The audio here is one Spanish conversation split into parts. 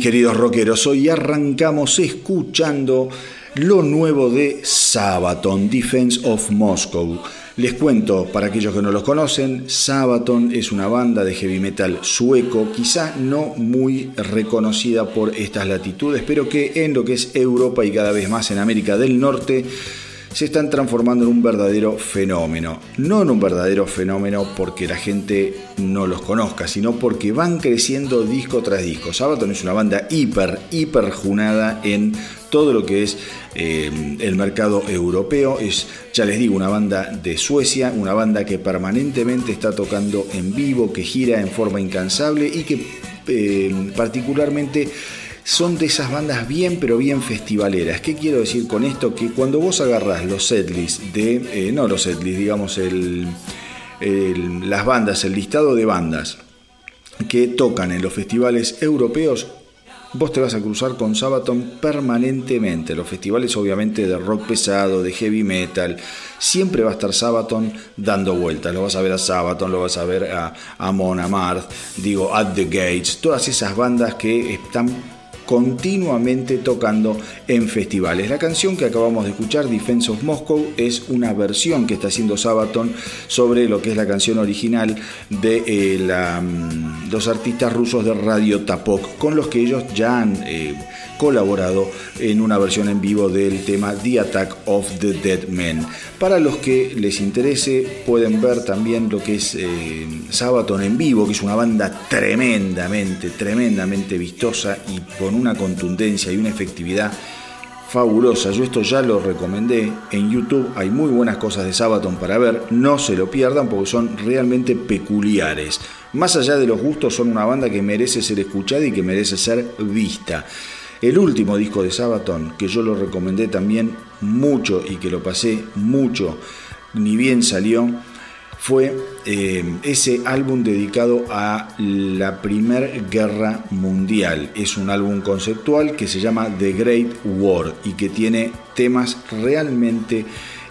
Queridos rockeros, hoy arrancamos escuchando lo nuevo de Sabaton, Defense of Moscow. Les cuento, para aquellos que no los conocen, Sabaton es una banda de heavy metal sueco, quizá no muy reconocida por estas latitudes, pero que en lo que es Europa y cada vez más en América del Norte se están transformando en un verdadero fenómeno. No en un verdadero fenómeno porque la gente no los conozca, sino porque van creciendo disco tras disco. Sabaton es una banda hiper, hiper junada en todo lo que es eh, el mercado europeo. Es, ya les digo, una banda de Suecia, una banda que permanentemente está tocando en vivo, que gira en forma incansable y que eh, particularmente son de esas bandas bien pero bien festivaleras. ¿Qué quiero decir con esto? Que cuando vos agarrás los setlists de, no los setlists, digamos el, las bandas, el listado de bandas que tocan en los festivales europeos, vos te vas a cruzar con Sabaton permanentemente. Los festivales obviamente de rock pesado, de heavy metal, siempre va a estar Sabaton dando vueltas. Lo vas a ver a Sabaton, lo vas a ver a, a Mona digo, At the Gates, todas esas bandas que están continuamente tocando en festivales. La canción que acabamos de escuchar, Defense of Moscow, es una versión que está haciendo Sabaton sobre lo que es la canción original de eh, mm, los artistas rusos de Radio Tapok, con los que ellos ya han eh, colaborado en una versión en vivo del tema The Attack of the Dead Men. Para los que les interese, pueden ver también lo que es eh, Sabaton en vivo, que es una banda tremendamente, tremendamente vistosa y con una contundencia y una efectividad fabulosa. Yo esto ya lo recomendé. En YouTube hay muy buenas cosas de Sabaton para ver. No se lo pierdan porque son realmente peculiares. Más allá de los gustos, son una banda que merece ser escuchada y que merece ser vista. El último disco de Sabaton, que yo lo recomendé también mucho y que lo pasé mucho, ni bien salió, fue eh, ese álbum dedicado a la Primera Guerra Mundial. Es un álbum conceptual que se llama The Great War y que tiene temas realmente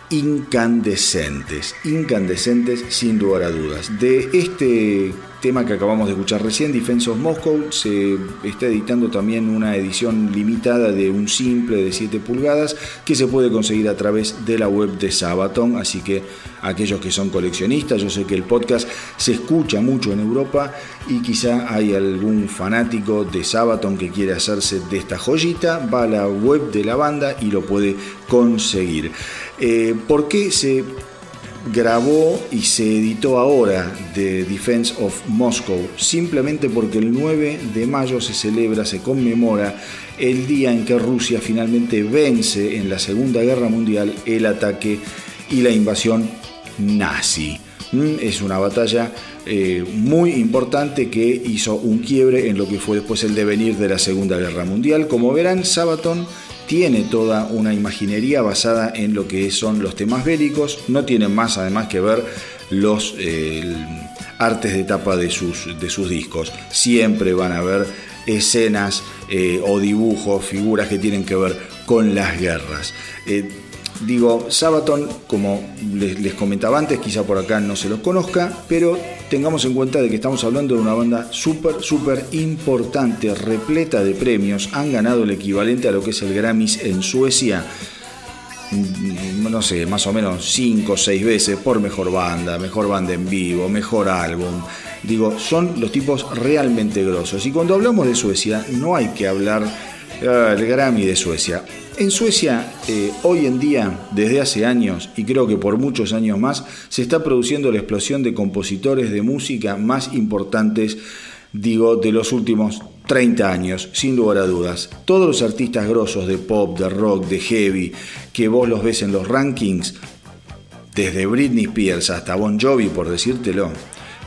incandescentes, incandescentes sin lugar a dudas. De este tema que acabamos de escuchar recién, Defense of Moscow, se está editando también una edición limitada de un simple de 7 pulgadas que se puede conseguir a través de la web de Sabaton, así que aquellos que son coleccionistas, yo sé que el podcast se escucha mucho en Europa y quizá hay algún fanático de Sabaton que quiere hacerse de esta joyita, va a la web de la banda y lo puede conseguir. Eh, ¿Por qué se grabó y se editó ahora The Defense of Moscow, simplemente porque el 9 de mayo se celebra, se conmemora el día en que Rusia finalmente vence en la Segunda Guerra Mundial el ataque y la invasión nazi. Mm, es una batalla eh, muy importante que hizo un quiebre en lo que fue después el devenir de la Segunda Guerra Mundial. Como verán, Sabaton tiene toda una imaginería basada en lo que son los temas bélicos, no tiene más además que ver los eh, artes de tapa de sus, de sus discos. Siempre van a ver escenas eh, o dibujos, figuras que tienen que ver con las guerras. Eh, Digo, Sabaton, como les, comentaba antes, quizá por acá no se los conozca, pero tengamos en cuenta de que estamos hablando de una banda súper, súper importante, repleta de premios. Han ganado el equivalente a lo que es el Grammys en Suecia, mm, no sé, más o menos 5 o 6 veces por mejor banda, mejor banda en vivo, mejor álbum. Digo, son los tipos realmente grosos. Y cuando hablamos de Suecia, no hay que hablar eh, Grammy de Suecia. En Suecia, eh, hoy en día, desde hace años, y creo que por muchos años más, se está produciendo la explosión de compositores de música más importantes, digo, de los últimos 30 años, sin lugar a dudas. Todos los artistas grosos de pop, de rock, de heavy, que vos los ves en los rankings, desde Britney Spears hasta Bon Jovi, por decírtelo,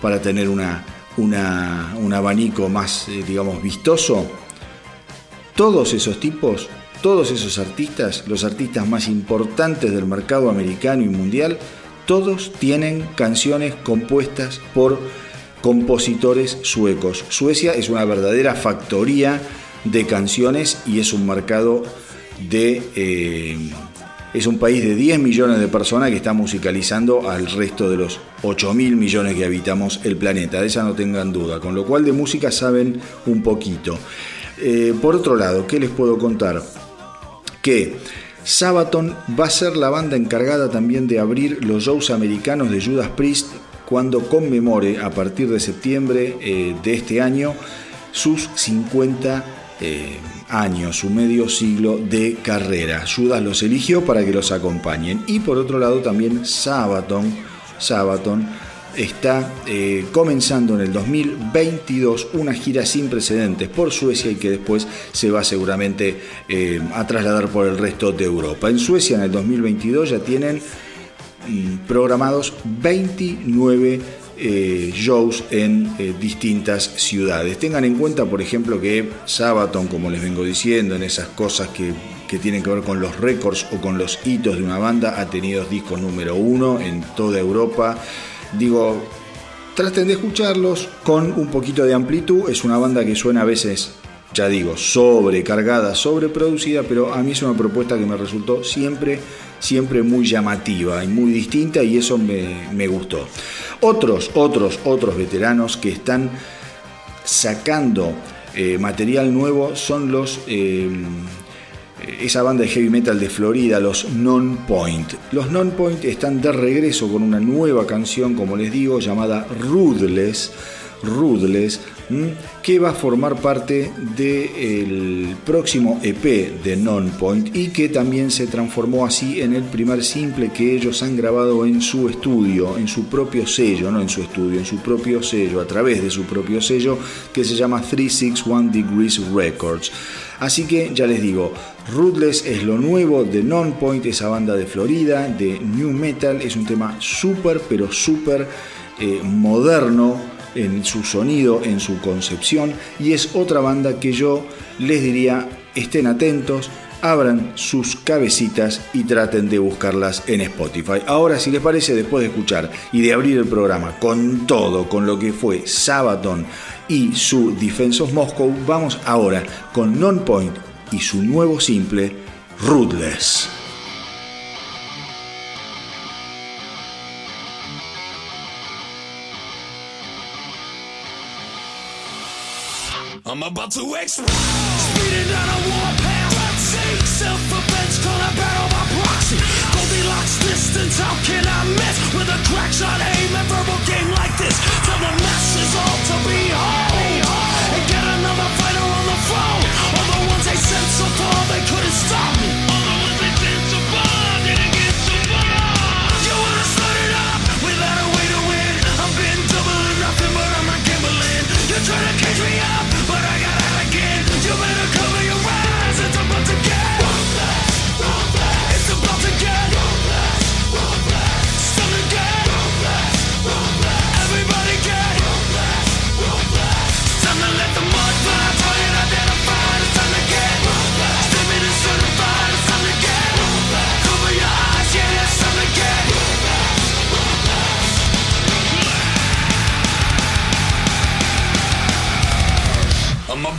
para tener una, un abanico más, eh, digamos, vistoso, todos esos tipos todos esos artistas, los artistas más importantes del mercado americano y mundial, todos tienen canciones compuestas por compositores suecos. Suecia es una verdadera factoría de canciones y es un mercado de... Eh, es un país de 10 millones de personas que está musicalizando al resto de los 8 mil millones que habitamos el planeta, de esa no tengan duda, con lo cual de música saben un poquito. Eh, por otro lado, ¿qué les puedo contar? Que Sabaton va a ser la banda encargada también de abrir los shows americanos de Judas Priest cuando conmemore a partir de septiembre eh, de este año sus 50 eh, años, su medio siglo de carrera. Judas los eligió para que los acompañen. Y por otro lado también Sabaton, Sabaton está eh, comenzando en el 2022 una gira sin precedentes por Suecia y que después se va seguramente eh, a trasladar por el resto de Europa. En Suecia en el 2022 ya tienen mm, programados 29 eh, shows en distintas ciudades. Tengan en cuenta, por ejemplo, que Sabaton, como les vengo diciendo, en esas cosas que, que tienen que ver con los récords o con los hitos de una banda, ha tenido discos número uno en toda Europa. Digo, traten de escucharlos con un poquito de amplitud. Es una banda que suena a veces, ya digo, sobrecargada, sobreproducida, pero a mí es una propuesta que me resultó siempre, siempre muy llamativa y muy distinta y eso me, gustó. Otros, otros, otros veteranos que están sacando eh, material nuevo son los... Eh, esa banda de heavy metal de Florida, los Non-Point. Los Non-Point están de regreso con una nueva canción, como les digo, llamada Ruthless. Ruthless, que va a formar parte del próximo EP de Non-Point y que también se transformó así en el primer simple que ellos han grabado en su estudio, en su propio sello, no en su estudio, en su propio sello, a través de su propio sello que se llama 361 Degrees Records. Así que ya les digo, Ruthless es lo nuevo de Non-Point, esa banda de Florida, de New Metal, es un tema súper, pero súper eh, moderno en su sonido, en su concepción, y es otra banda que yo les diría, estén atentos, abran sus cabecitas y traten de buscarlas en Spotify. Ahora, si les parece, después de escuchar y de abrir el programa con todo, con lo que fue Sabaton y su Defense Moscow, vamos ahora con Non-Point y su nuevo simple, Ruthless. Distance, how can I miss? With a crack shot aim and verbal game like this. Tell the masses all to be home.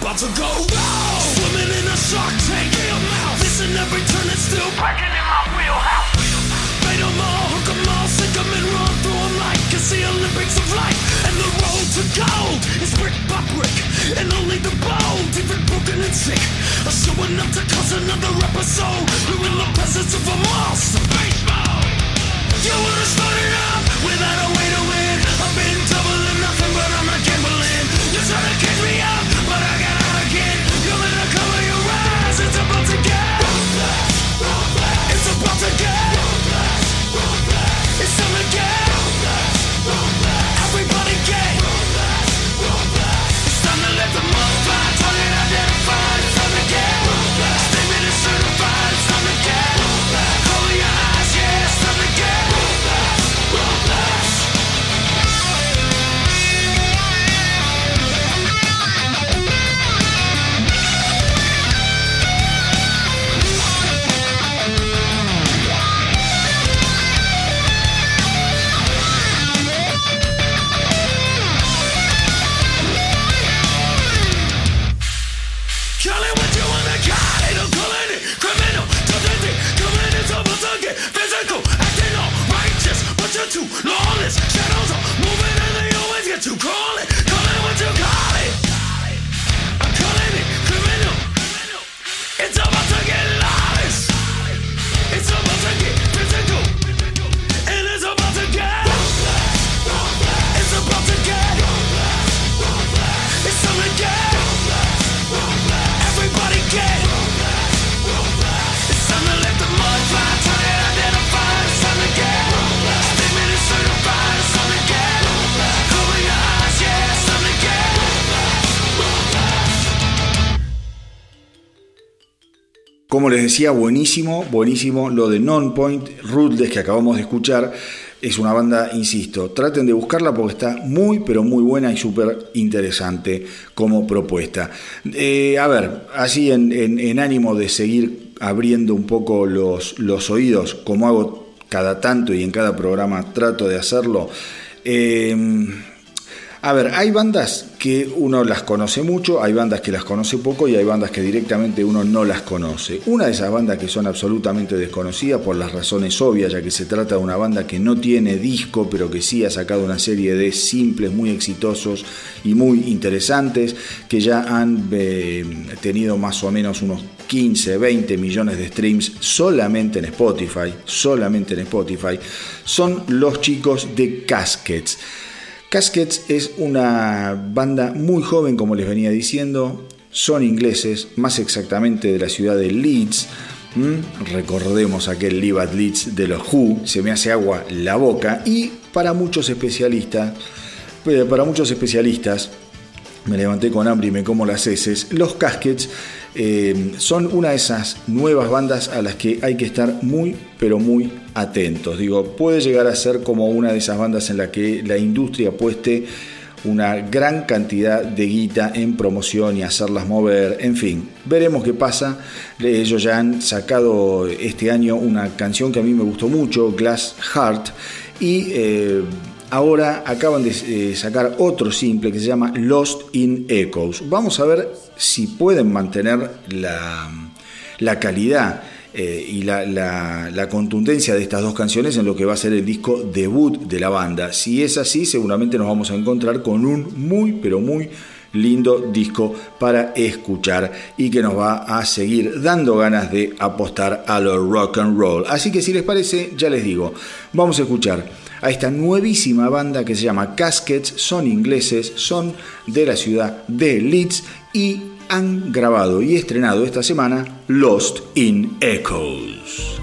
About to go Swimming in a shark tank Missing every turn and still breaking in my wheelhouse. Bait them all, hook them all, sink them and run through them like It's the Olympics of life. And the road to gold is brick by brick. And only the bold, even broken and sick Are showing up to cause another episode. We're in the presence of a monster. Baseball. You wanna start it up without a Les decía, buenísimo, buenísimo lo de Non-Point, Ruthless que acabamos de escuchar. Es una banda, insisto, traten de buscarla porque está muy, pero muy buena y súper interesante como propuesta. Eh, a ver, así en, ánimo de seguir abriendo un poco los, los oídos, como hago cada tanto y en cada programa trato de hacerlo. Eh, a ver, hay bandas que uno las conoce mucho, hay bandas que las conoce poco y hay bandas que directamente uno no las conoce. Una de esas bandas que son absolutamente desconocidas por las razones obvias, ya que se trata de una banda que no tiene disco, pero que sí ha sacado una serie de simples muy exitosos y muy interesantes, que ya han eh, tenido más o menos unos 15, 20 millones de streams solamente en Spotify, solamente en Spotify, son los chicos de Caskets. Caskets es una banda muy joven, como les venía diciendo. Son ingleses, más exactamente de la ciudad de Leeds. Recordemos aquel Live at Leeds de los Who, se me hace agua la boca. Y para muchos especialistas, eh, para muchos especialistas, me levanté con hambre y me como las heces, los Caskets eh, son una de esas nuevas bandas a las que hay que estar muy, pero muy atentos. Digo, puede llegar a ser como una de esas bandas en la que la industria apueste una gran cantidad de guita en promoción y hacerlas mover, en fin, veremos qué pasa. Ellos ya han sacado este año una canción que a mí me gustó mucho, Glass Heart, y eh, ahora acaban de eh, sacar otro simple que se llama Lost in Echoes. Vamos a ver si pueden mantener la, calidad eh, y la, contundencia de estas dos canciones en lo que va a ser el disco debut de la banda. Si es así, seguramente nos vamos a encontrar con un muy, pero muy lindo disco para escuchar y que nos va a seguir dando ganas de apostar a lo rock and roll. Así que si les parece, ya les digo, vamos a escuchar a esta nuevísima banda que se llama Caskets, son ingleses, son de la ciudad de Leeds y han grabado y estrenado esta semana Lost in Echoes.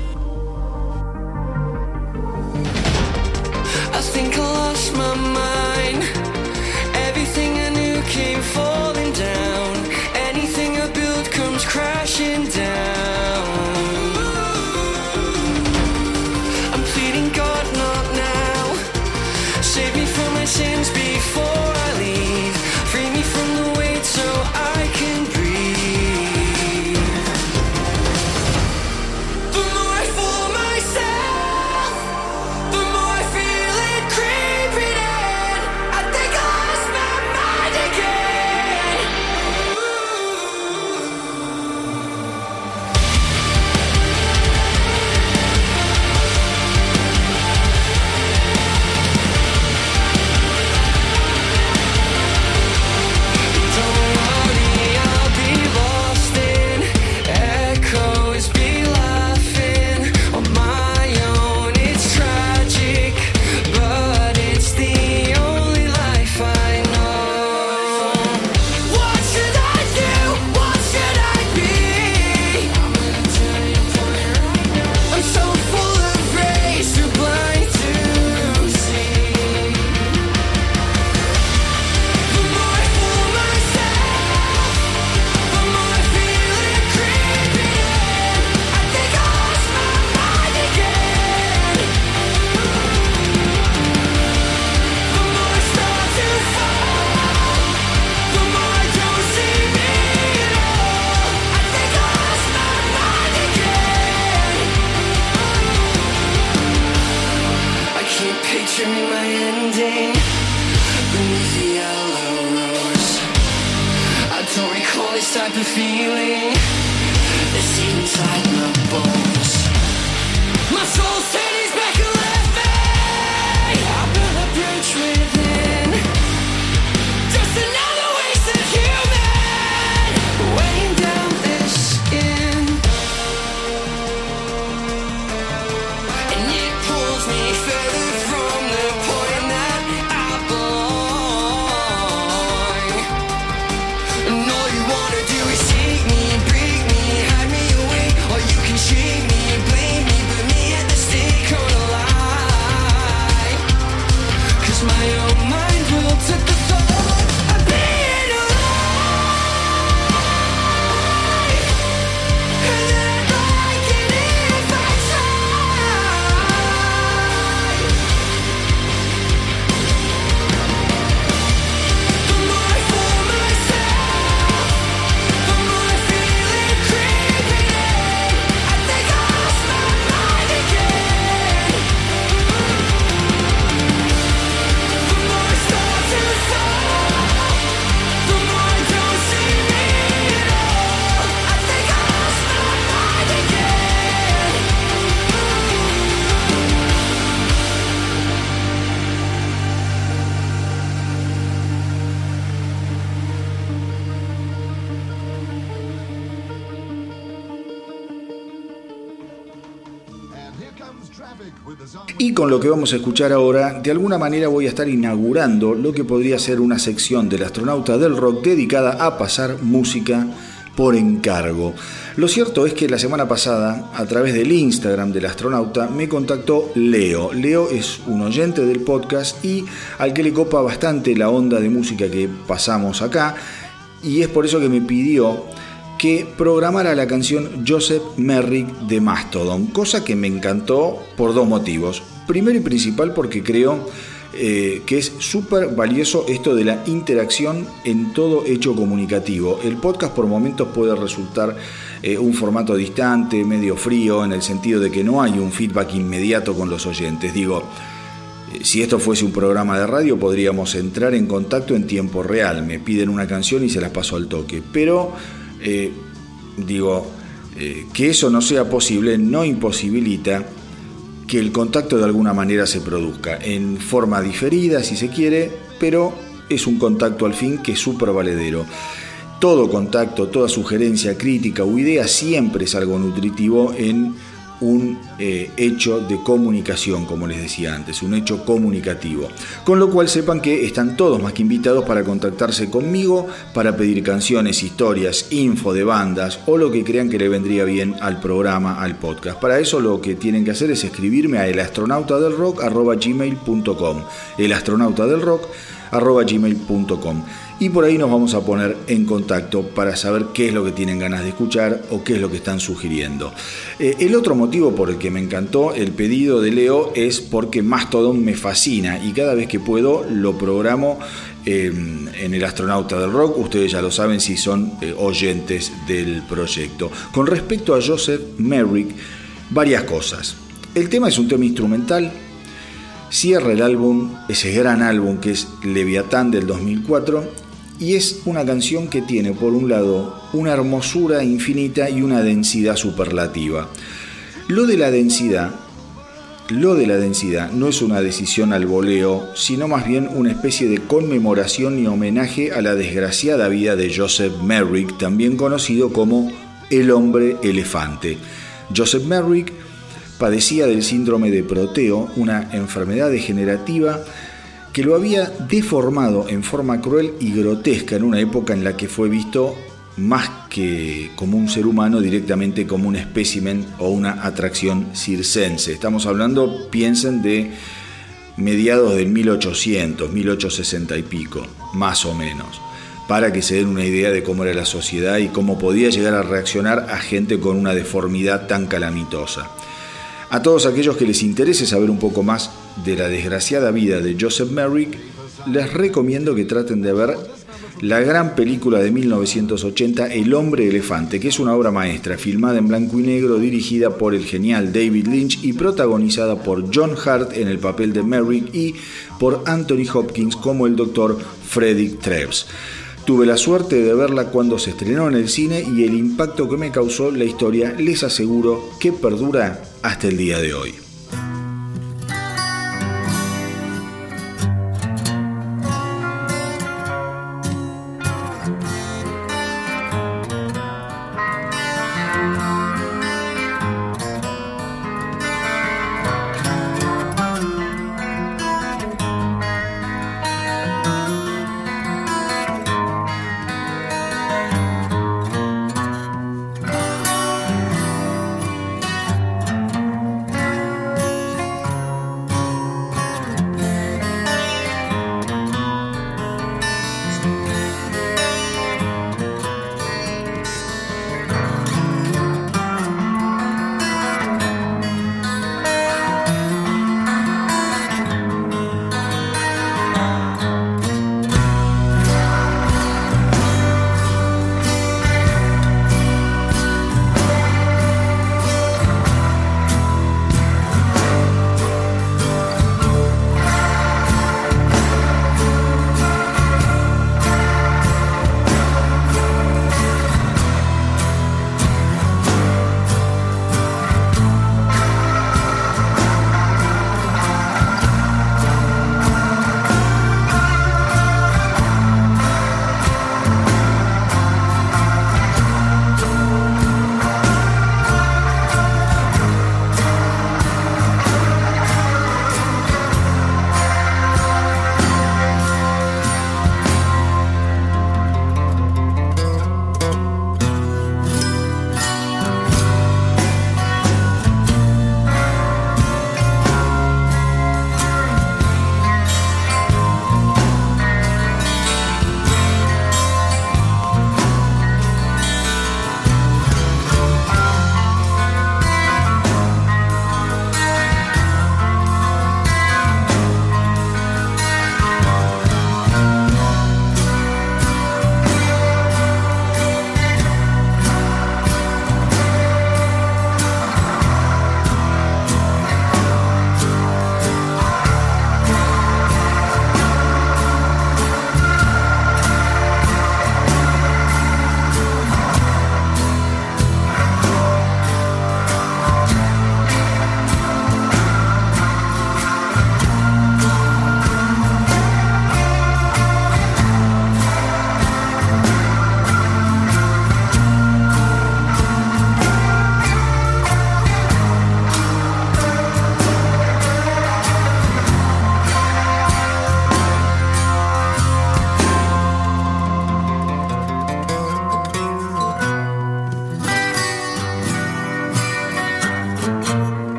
Con lo que vamos a escuchar ahora, de alguna manera voy a estar inaugurando lo que podría ser una sección del astronauta del rock dedicada a pasar música por encargo. Lo cierto es que la semana pasada, a través del Instagram del astronauta, me contactó Leo. Leo es un oyente del podcast y al que le copa bastante la onda de música que pasamos acá. Y es por eso que me pidió que programara la canción Joseph Merrick de Mastodon, cosa que me encantó por dos motivos. Primero y principal porque creo eh, que es súper valioso esto de la interacción en todo hecho comunicativo. El podcast por momentos puede resultar eh, un formato distante, medio frío, en el sentido de que no hay un feedback inmediato con los oyentes. Digo, eh, si esto fuese un programa de radio podríamos entrar en contacto en tiempo real. Me piden una canción y se las paso al toque. Pero, digo, que eso no sea posible no imposibilita que el contacto de alguna manera se produzca, en forma diferida si se quiere, pero es un contacto al fin que es súper valedero. Todo contacto, toda sugerencia, crítica o idea siempre es algo nutritivo en un eh, hecho de comunicación, como les decía antes, un hecho comunicativo. Con lo cual sepan que están todos más que invitados para contactarse conmigo, para pedir canciones, historias, info de bandas o lo que crean que le vendría bien al programa, al podcast. Para eso lo que tienen que hacer es escribirme a elastronautadelrock.gmail.com elastronautadelrock.gmail.com y por ahí nos vamos a poner en contacto para saber qué es lo que tienen ganas de escuchar o qué es lo que están sugiriendo. Eh, el otro motivo por el que me encantó el pedido de Leo es porque Mastodon me fascina y cada vez que puedo lo programo em, en el astronauta del rock, ustedes ya lo saben si son eh, oyentes del proyecto. Con respecto a Joseph Merrick, varias cosas. El tema es un tema instrumental, cierra el álbum, ese gran álbum que es Leviatán del 2004, y es una canción que tiene, por un lado, una hermosura infinita y una densidad superlativa. Lo de la densidad, lo de la densidad no es una decisión al voleo, sino más bien una especie de conmemoración y homenaje a la desgraciada vida de Joseph Merrick, también conocido como el hombre elefante. Joseph Merrick padecía del síndrome de Proteo, una enfermedad degenerativa que lo había deformado en forma cruel y grotesca en una época en la que fue visto más que como un ser humano, directamente como un espécimen o una atracción circense. Estamos hablando, piensen, de mediados del 1800, 1860 y pico, más o menos, para que se den una idea de cómo era la sociedad y cómo podía llegar a reaccionar a gente con una deformidad tan calamitosa. A todos aquellos que les interese saber un poco más de la desgraciada vida de Joseph Merrick, les recomiendo que traten de ver la gran película de 1980 El hombre elefante, que es una obra maestra, filmada en blanco y negro, dirigida por el genial David Lynch y protagonizada por John Hart en el papel de Merrick y por Anthony Hopkins como el doctor Frederick Treves. Tuve la suerte de verla cuando se estrenó en el cine y el impacto que me causó la historia les aseguro que perdura hasta el día de hoy.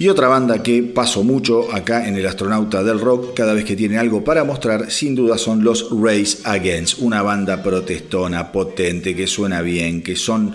Y otra banda que paso mucho acá en el astronauta del rock, cada vez que tiene algo para mostrar, sin duda son los Race Against, una banda protestona, potente, que suena bien, que son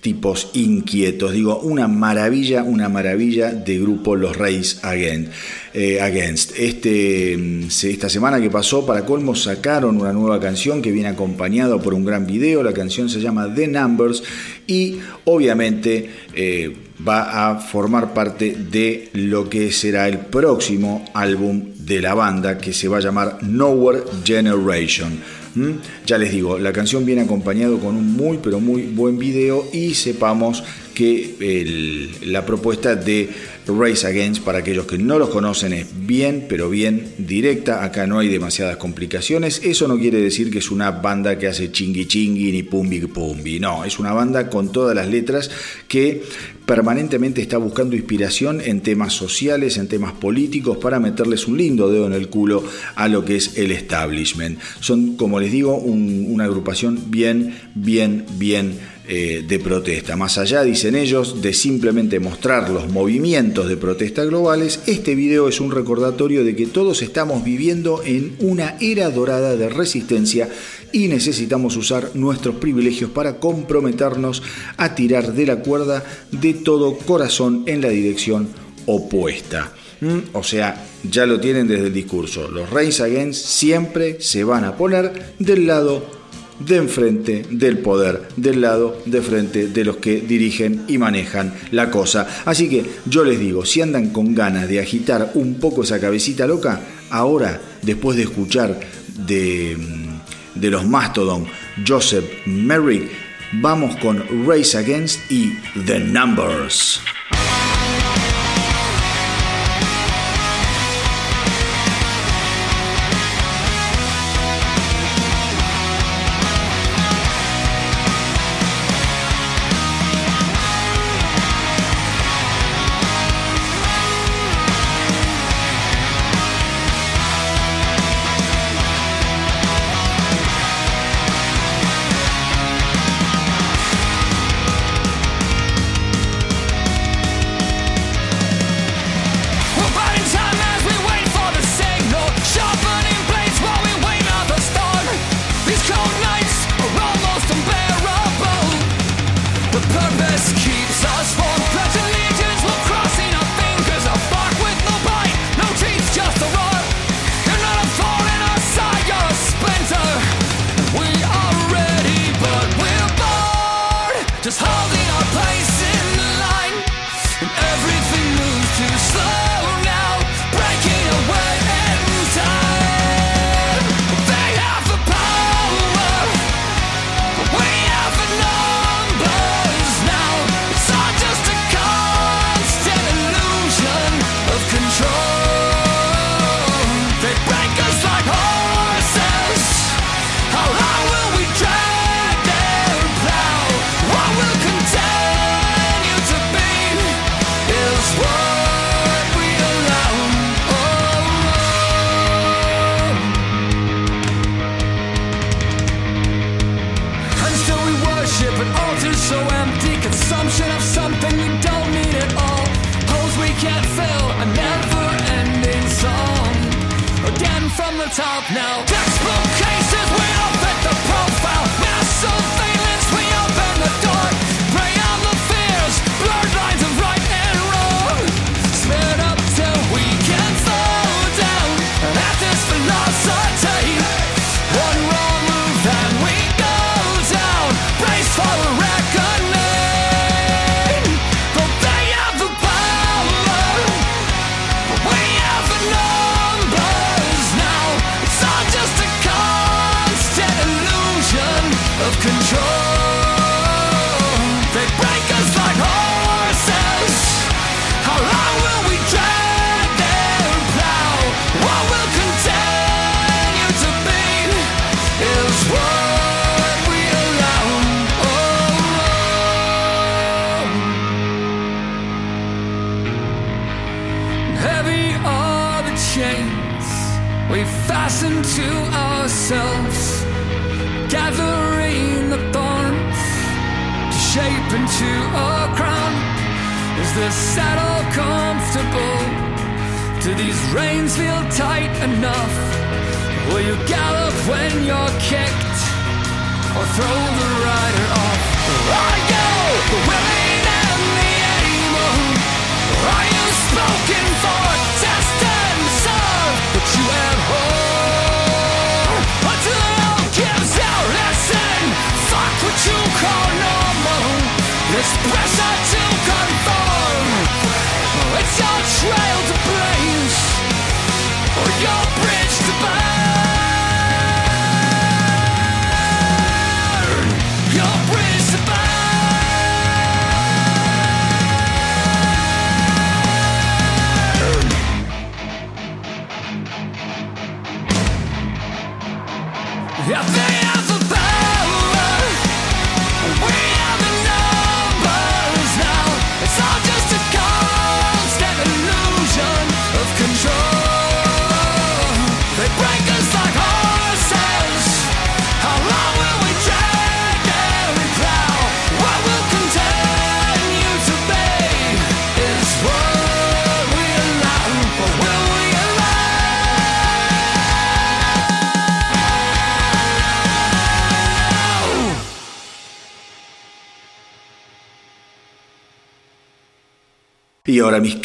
tipos inquietos. Digo, una maravilla, una maravilla de grupo Los Race Against. Eh, against. Este, mm, esta semana que pasó, para colmo, sacaron una nueva canción que viene acompañado por un gran video. La canción se llama The Numbers y obviamente eh, va a formar parte de lo que será el próximo álbum de la banda que se va a llamar Nowhere Generation. Ya les digo, la canción viene acompañado con un muy pero muy buen video y sepamos que la propuesta de Race Against, para aquellos que no los conocen, es bien, pero bien directa. Acá no hay demasiadas complicaciones. Eso no quiere decir que es una banda que hace chingui chingui ni pumbi pumbi. No, es una banda con todas las letras que permanentemente está buscando inspiración en temas sociales, en temas políticos, para meterles un lindo dedo en el culo a lo que es el establishment. Son, como les digo, una agrupación bien, bien, bien eh, de protesta. Más allá, dicen ellos, de simplemente mostrar los movimientos de protesta globales, este video es un recordatorio de que todos estamos viviendo en una era dorada de resistencia y necesitamos usar nuestros privilegios para comprometernos a tirar de la cuerda de todo corazón en la dirección opuesta. ¿Mm? O sea, ya lo tienen desde el discurso. Los Reigns Against siempre se van a poner del lado de enfrente del poder, del lado de frente de los que dirigen y manejan la cosa. Así que yo les digo, si andan con ganas de agitar un poco esa cabecita loca, ahora, después de escuchar de, mm, de los Mastodon, Joseph Merrick, vamos con Race Against y The Numbers.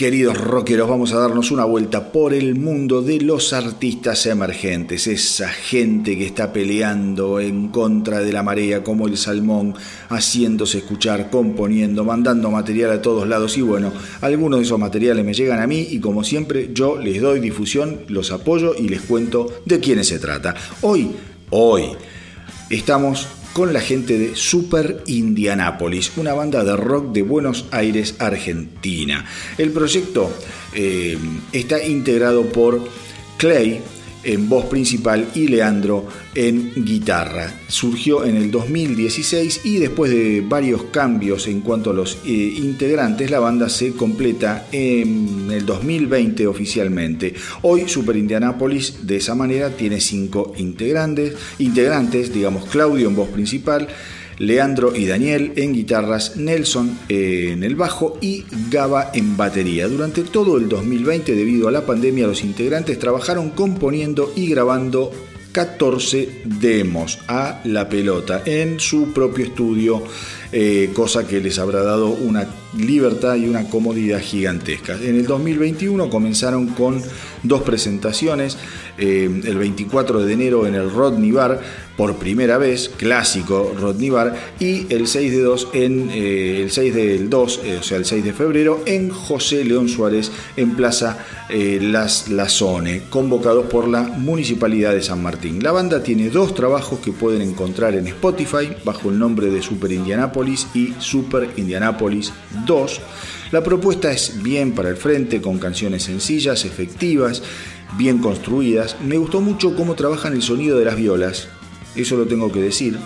Queridos rockeros, vamos a darnos una vuelta por el mundo de los artistas emergentes, esa gente que está peleando en contra de la marea como el salmón, haciéndose escuchar, componiendo, mandando material a todos lados y bueno, algunos de esos materiales me llegan a mí y como siempre yo les doy difusión, los apoyo y les cuento de quiénes se trata. Hoy, hoy, estamos con la gente de Super Indianapolis, una banda de rock de Buenos Aires, Argentina. El proyecto eh, está integrado por Clay en voz principal y Leandro en guitarra. Surgió en el 2016 y después de varios cambios en cuanto a los eh, integrantes, la banda se completa en el 2020 oficialmente. Hoy Super Indianapolis de esa manera tiene cinco integrantes, integrantes, digamos Claudio en voz principal, Leandro y Daniel en guitarras, Nelson en el bajo y Gaba en batería. Durante todo el 2020, debido a la pandemia, los integrantes trabajaron componiendo y grabando 14 demos a la pelota en su propio estudio, eh, cosa que les habrá dado una libertad y una comodidad gigantesca. En el 2021 comenzaron con dos presentaciones, eh, el 24 de enero en el Rodney Bar, por primera vez, clásico Rodney Bar, y el 6 de 2 en eh, el 6 del 2, eh, o sea, el 6 de febrero, en José León Suárez, en Plaza Las Lazone, convocados por la Municipalidad de San Martín. La banda tiene dos trabajos que pueden encontrar en Spotify bajo el nombre de Super Indianapolis y Super Indianapolis 2. La propuesta es bien para el frente, con canciones sencillas, efectivas, bien construidas. Me gustó mucho cómo trabajan el sonido de las violas, eso lo tengo que decir,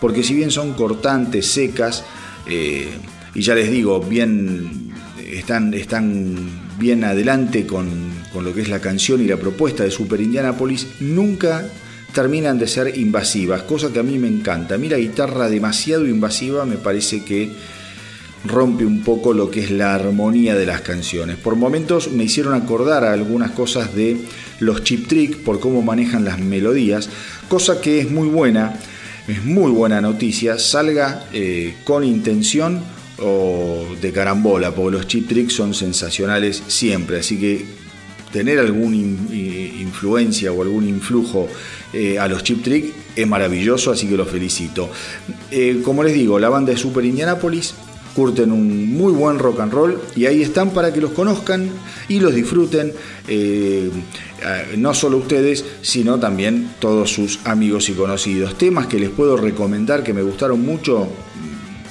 porque si bien son cortantes, secas, eh, y ya les digo, bien están, están bien adelante con, con lo que es la canción y la propuesta de Super Indianapolis, nunca terminan de ser invasivas, cosa que a mí me encanta. A mí la guitarra demasiado invasiva me parece que rompe un poco lo que es la armonía de las canciones. Por momentos me hicieron acordar a algunas cosas de los Chip Trick por cómo manejan las melodías, cosa que es muy buena, es muy buena noticia, salga eh, con intención o de carambola, porque los Chip Trick son sensacionales siempre, así que tener alguna influencia o algún influjo eh, a los Chip Trick es maravilloso, así que los felicito. Eh, como les digo, la banda de Super Indianapolis curten un muy buen rock and roll y ahí están para que los conozcan y los disfruten, eh, no solo ustedes, sino también todos sus amigos y conocidos. Temas que les puedo recomendar que me gustaron mucho,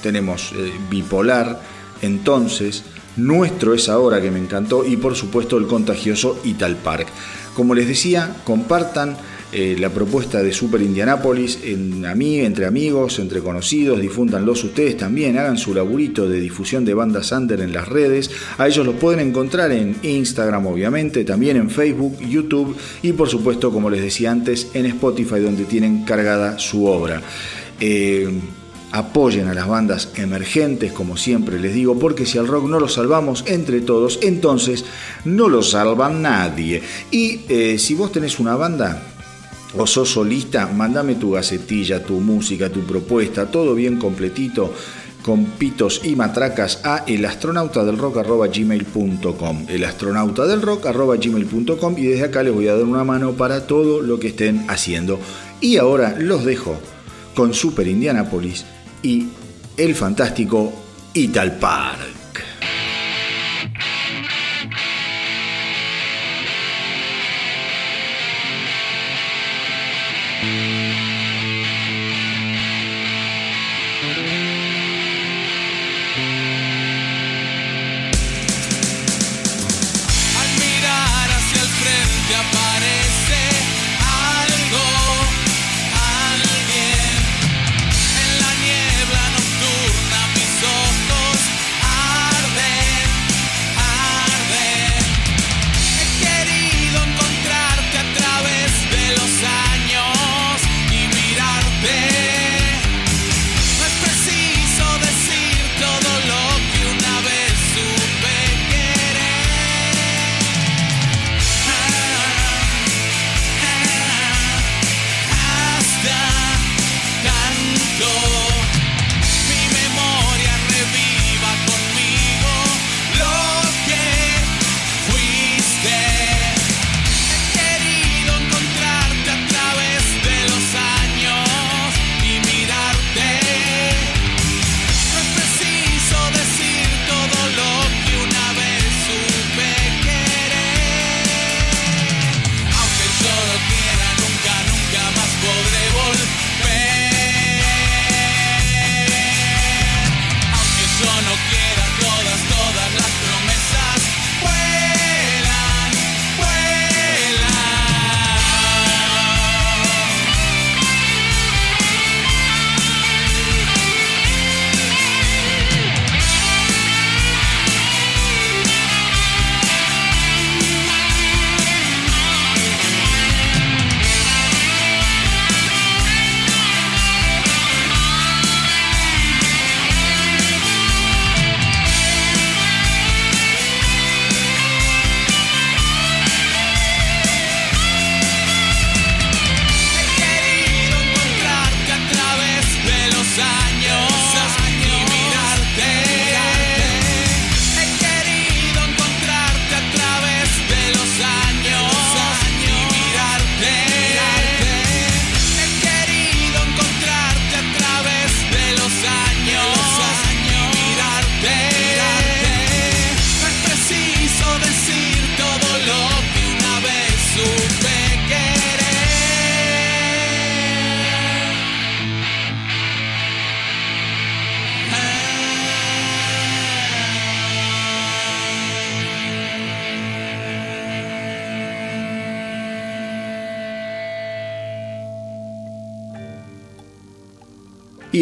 tenemos eh, Bipolar, entonces, Nuestro es ahora que me encantó y por supuesto el contagioso Ital Park. Como les decía, compartan eh, la propuesta de Super Indianapolis en, entre amigos, entre conocidos, difúndanlos ustedes también, hagan su laburito de difusión de bandas under en las redes. A ellos los pueden encontrar en Instagram, obviamente, también en Facebook, YouTube y por supuesto, como les decía antes, en Spotify, donde tienen cargada su obra. Eh, apoyen a las bandas emergentes, como siempre les digo, porque si al rock no lo salvamos entre todos, entonces no lo salva nadie. Y eh, si vos tenés una banda, o sos solista, mandame tu gacetilla, tu música, tu propuesta, todo bien completito con pitos y matracas a elastronautadelrock.gmail.com elastronautadelrock.gmail.com y desde acá les voy a dar una mano para todo lo que estén haciendo. Y ahora los dejo con Super Indianapolis y el fantástico Italpar. Y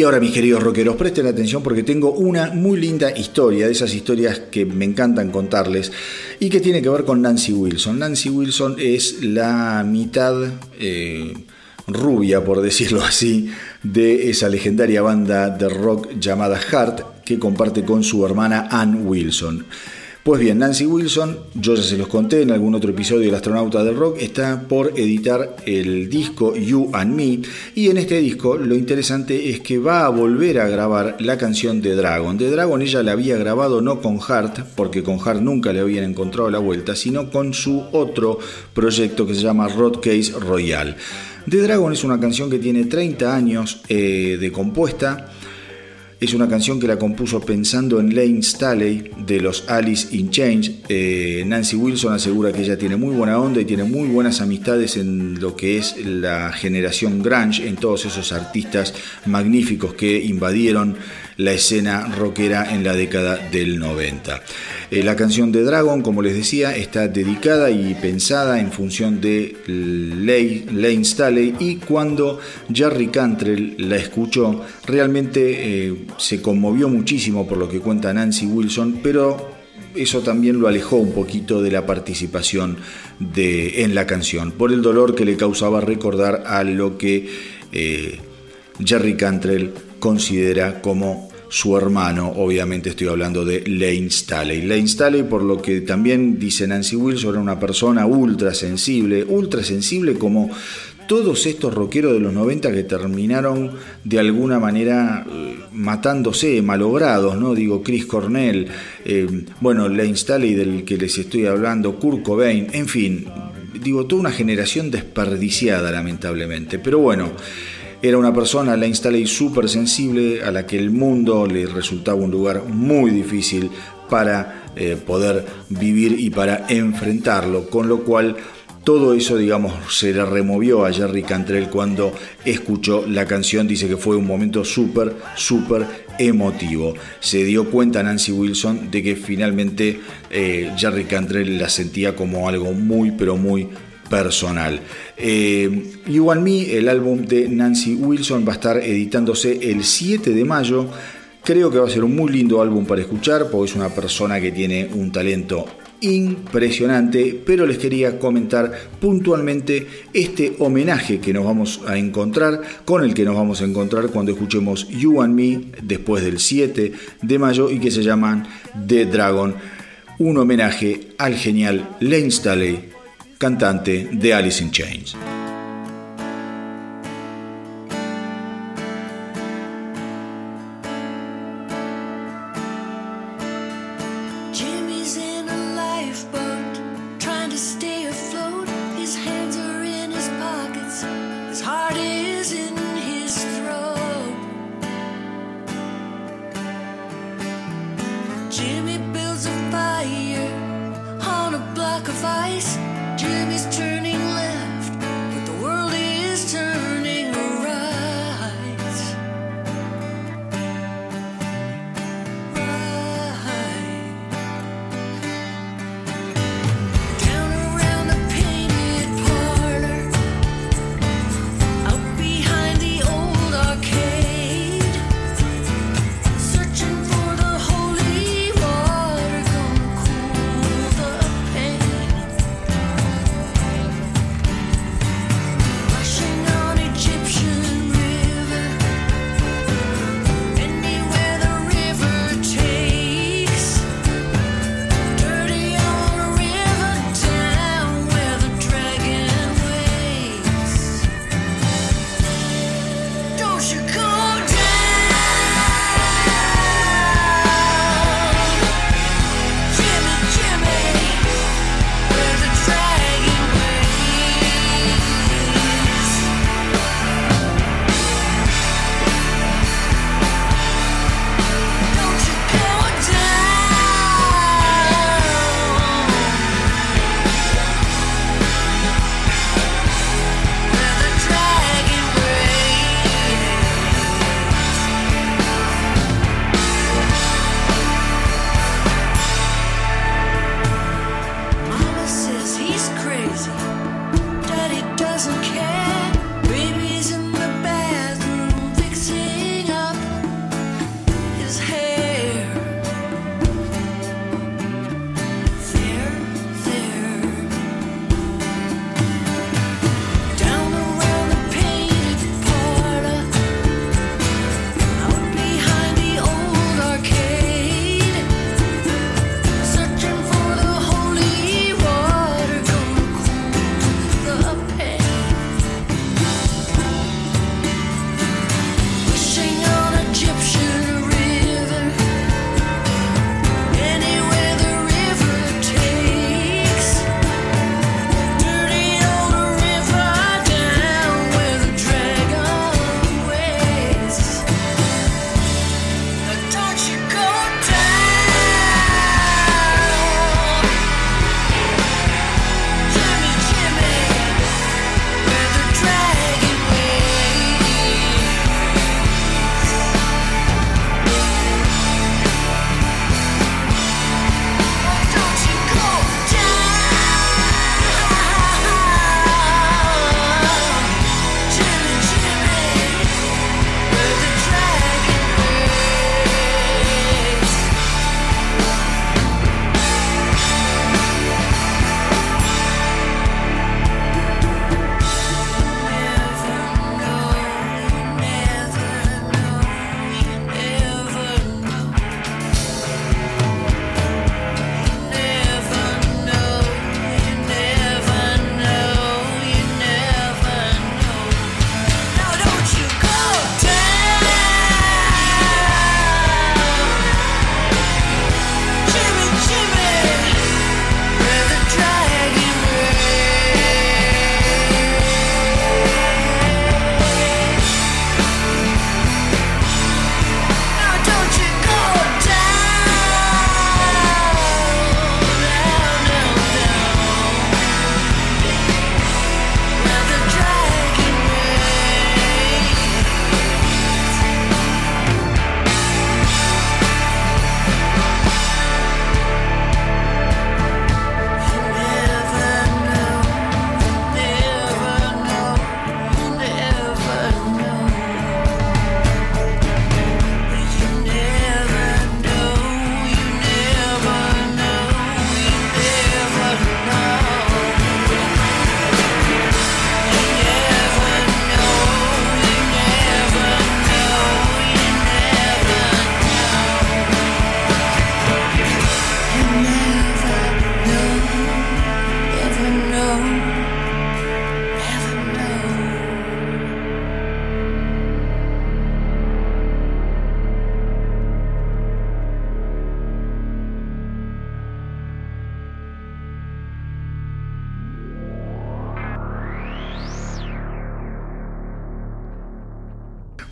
ahora mis queridos rockeros, presten atención porque tengo una muy linda historia, de esas historias que me encantan contarles y que tiene que ver con Nancy Wilson. Nancy Wilson es la mitad eh, rubia, por decirlo así, de esa legendaria banda de rock llamada Heart que comparte con su hermana Ann Wilson. Pues bien, Nancy Wilson, yo ya se los conté en algún otro episodio del Astronauta del Rock, está por editar el disco You and Me y en este disco lo interesante es que va a volver a grabar la canción de Dragon. De Dragon ella la había grabado no con Hart, porque con Hart nunca le habían encontrado la vuelta, sino con su otro proyecto que se llama Road Case Royal. The Dragon es una canción que tiene 30 años eh, de compuesta es una canción que la compuso pensando en Lane Staley de los Alice in Change. Eh, Nancy Wilson asegura que ella tiene muy buena onda y tiene muy buenas amistades en lo que es la generación grunge, en todos esos artistas magníficos que invadieron la escena rockera en la década del 90. Eh, la canción de Dragon, como les decía, está dedicada y pensada en función de Lane Staley y cuando Jerry Cantrell la escuchó, realmente eh, se conmovió muchísimo por lo que cuenta Nancy Wilson, pero eso también lo alejó un poquito de la participación de, en la canción, por el dolor que le causaba recordar a lo que... Eh, Jerry Cantrell considera como su hermano, obviamente estoy hablando de Lane Staley. Lane Staley, por lo que también dice Nancy Wilson, era una persona ultra sensible, ultra sensible como todos estos rockeros de los 90 que terminaron de alguna manera eh, matándose, malogrados, ¿no? Digo, Chris Cornell, eh, bueno, Lane Staley del que les estoy hablando, Kurt Cobain, en fin, digo, toda una generación desperdiciada lamentablemente. Pero bueno, era una persona, Lane Staley, súper sensible, a la que el mundo le resultaba un lugar muy difícil para eh, poder vivir y para enfrentarlo, con lo cual todo eso, digamos, se le removió a Jerry Cantrell cuando escuchó la canción. Dice que fue un momento súper, súper emotivo. Se dio cuenta Nancy Wilson de que finalmente eh, Jerry Cantrell la sentía como algo muy, pero muy personal. Eh, you and Me, el álbum de Nancy Wilson, va a estar editándose el 7 de mayo. Creo que va a ser un muy lindo álbum para escuchar, porque es una persona que tiene un talento impresionante, pero les quería comentar puntualmente este homenaje que nos vamos a encontrar, con el que nos vamos a encontrar cuando escuchemos You and Me después del 7 de mayo y que se llaman The Dragon, un homenaje al genial Lane Staley, cantante de Alice in Chains.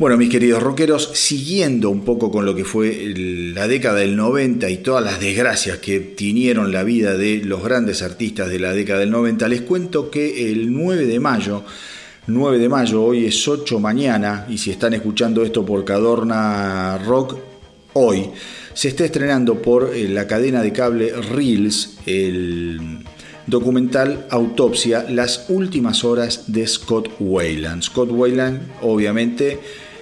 Bueno, mis queridos rockeros, siguiendo un poco con lo que fue la década del 90 y todas las desgracias que tinieron la vida de los grandes artistas de la década del 90, les cuento que el 9 de mayo, 9 de mayo, hoy es 8 mañana, y si están escuchando esto por Cadorna Rock, hoy, se está estrenando por eh, la cadena de cable Reels el documental Autopsia, las últimas horas de Scott Wayland. Scott Wayland, obviamente,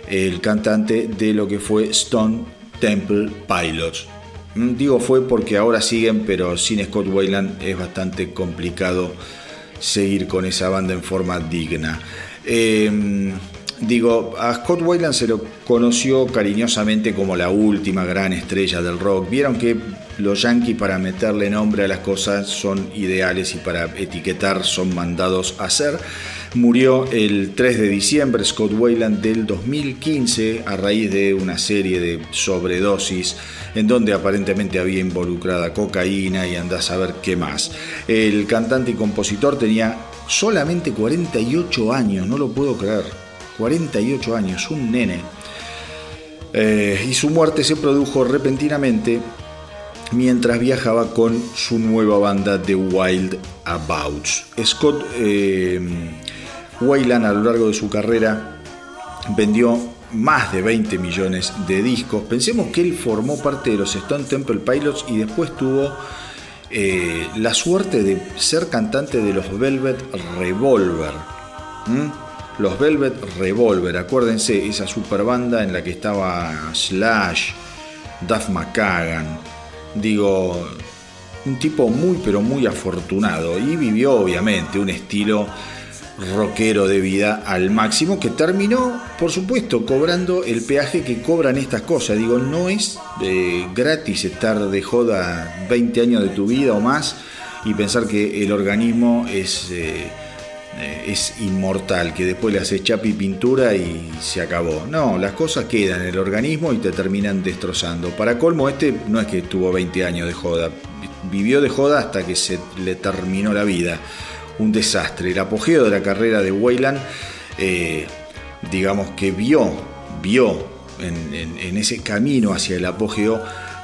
el cantante de lo que fue Stone Temple Pilots. Mm, digo fue porque ahora siguen, pero sin Scott Wayland es bastante complicado seguir con esa banda en forma digna. Em, digo, a Scott Wayland se lo conoció cariñosamente como la última gran estrella del rock. Vieron que los yankees para meterle nombre a las cosas son ideales y para etiquetar son mandados a hacer. Murió el 3 de diciembre Scott Wayland del 2015 a raíz de una serie de sobredosis en donde aparentemente había involucrada cocaína y anda a saber qué más. El cantante y compositor tenía solamente 48 años, no lo puedo creer. 48 años, un nene. Eh, y su muerte se produjo repentinamente mientras viajaba con su nueva banda The Wild Abouts. Scott eh, Wayland a lo largo de su carrera vendió más de 20 millones de discos. Pensemos que él formó parte de los Stone Temple Pilots y después tuvo eh, la suerte de ser cantante de los Velvet Revolver. Los Velvet Revolver, acuérdense, esa super banda en la que estaba Slash, Duff McKagan. Digo, un tipo muy pero muy afortunado y vivió obviamente un estilo rockero de vida al máximo que terminó, por supuesto, cobrando el peaje que cobran estas cosas. Digo, no es eh, gratis estar de joda 20 años de tu vida o más y pensar que el organismo es, eh, es inmortal, que después le haces chapa y pintura y se acabó. No, las cosas quedan en el organismo y te terminan destrozando. Para colmo, este no es que tuvo 20 años de joda, vivió de joda hasta que se le terminó la vida un desastre. El apogeo de la carrera de Wayland, eh, digamos que vio, vio en, ese camino hacia el apogeo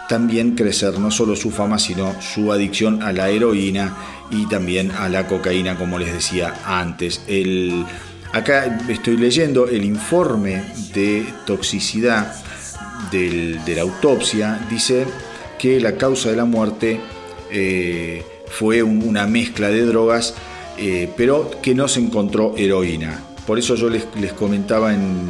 también crecer no solo su fama, sino su adicción a la heroína y también a la cocaína, como les decía antes. El, acá estoy leyendo el informe de toxicidad de la autopsia, dice que la causa de la muerte eh, fue una mezcla de drogas eh, pero que no se encontró heroína. Por eso yo les, comentaba en,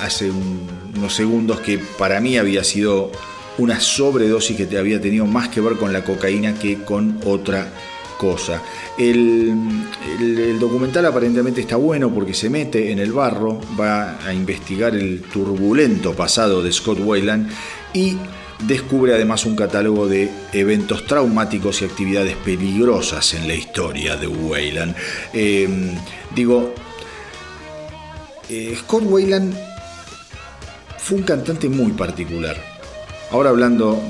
hace unos segundos que para mí había sido una sobredosis que había tenido más que ver con la cocaína que con otra cosa. El, el, documental aparentemente está bueno porque se mete en el barro, va a investigar el turbulento pasado de Scott Wayland y descubre además un catálogo de eventos traumáticos y actividades peligrosas en la historia de Wayland. Em, digo, eh, Scott Wayland fue un cantante muy particular. Ahora hablando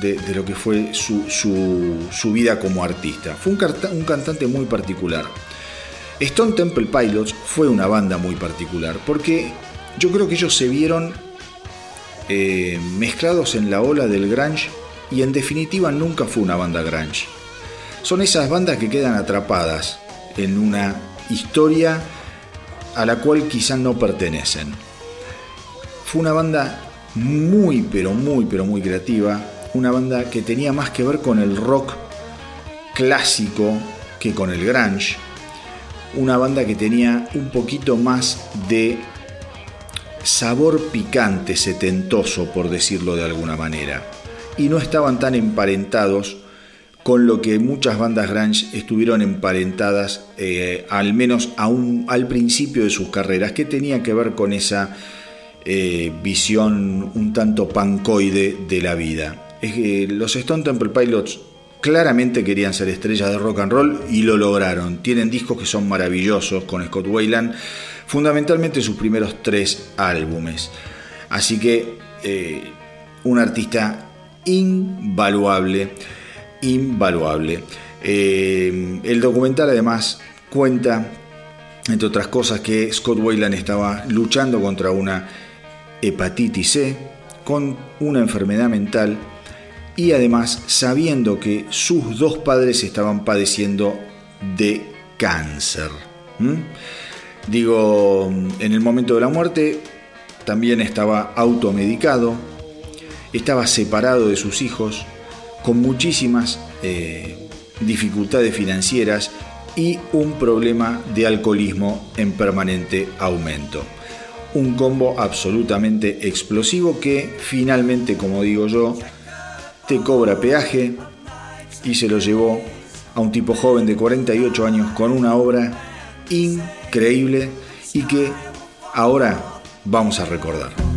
de, lo que fue su, vida como artista. Fue un cantante muy particular. Stone Temple Pilots fue una banda muy particular porque yo creo que ellos se vieron eh, mezclados en la ola del grunge y en definitiva nunca fue una banda grunge. Son esas bandas que quedan atrapadas en una historia a la cual quizás no pertenecen. Fue una banda muy pero muy pero muy creativa, una banda que tenía más que ver con el rock clásico que con el grunge, una banda que tenía un poquito más de sabor picante, setentoso, por decirlo de alguna manera, y no estaban tan emparentados con lo que muchas bandas grunge estuvieron emparentadas, eh, al menos aún al principio de sus carreras, que tenía que ver con esa eh, visión un tanto pancoide de la vida. los Stone Temple Pilots claramente querían ser estrellas de rock and roll y lo lograron. Tienen discos que son maravillosos con Scott Wayland fundamentalmente sus primeros tres álbumes. Así que eh, un artista invaluable, invaluable. Eh, el documental además cuenta, entre otras cosas, que Scott Wayland estaba luchando contra una hepatitis C, con una enfermedad mental y además sabiendo que sus dos padres estaban padeciendo de cáncer. Digo, en el momento de la muerte también estaba automedicado, estaba separado de sus hijos, con muchísimas eh, dificultades financieras y un problema de alcoholismo en permanente aumento. Un combo absolutamente explosivo que finalmente, como digo yo, te cobra peaje y se lo llevó a un tipo joven de 48 años con una obra increíble y que ahora vamos a recordar.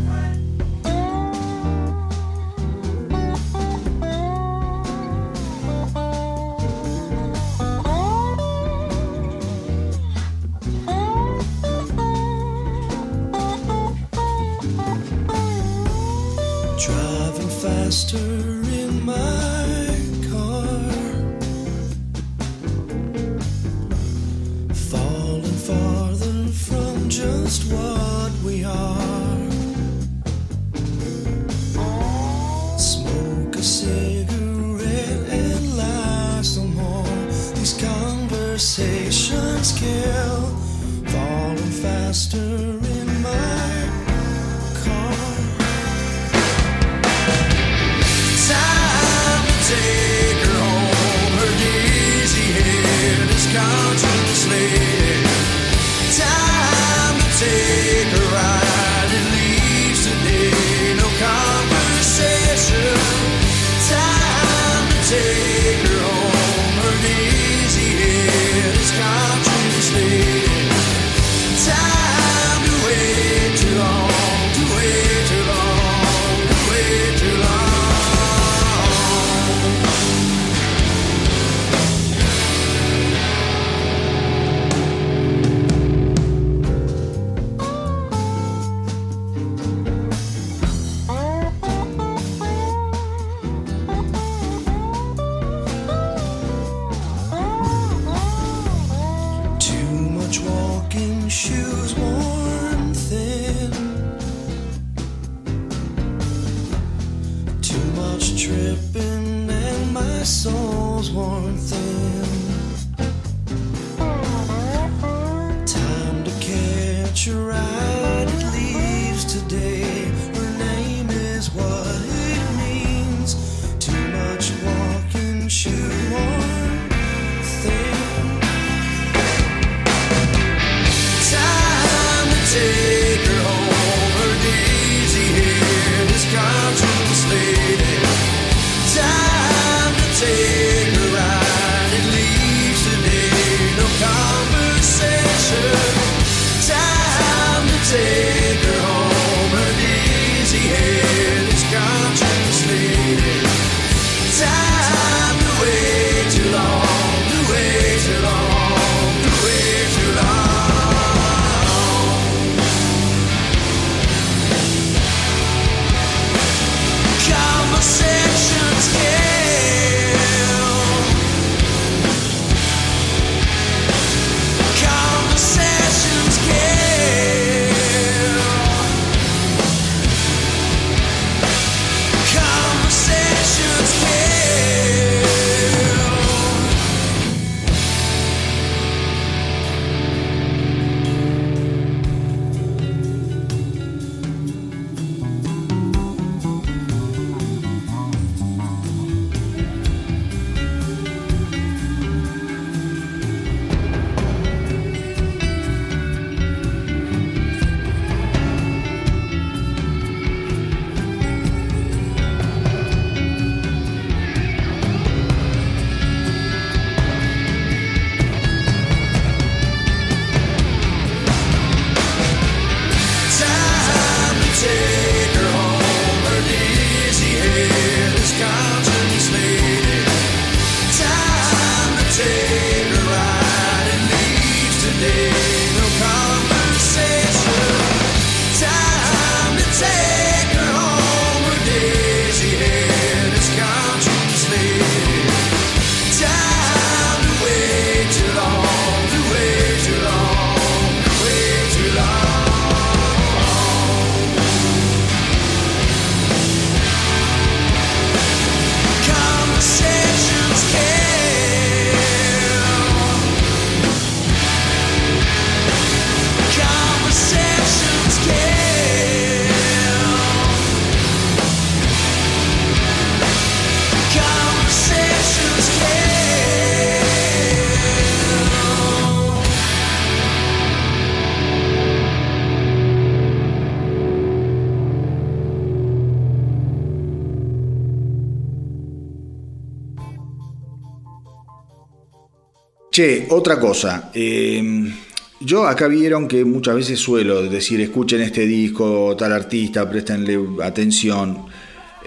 Otra cosa. Eh, yo acá vieron que muchas veces suelo decir, escuchen este disco, tal artista, prestenle atención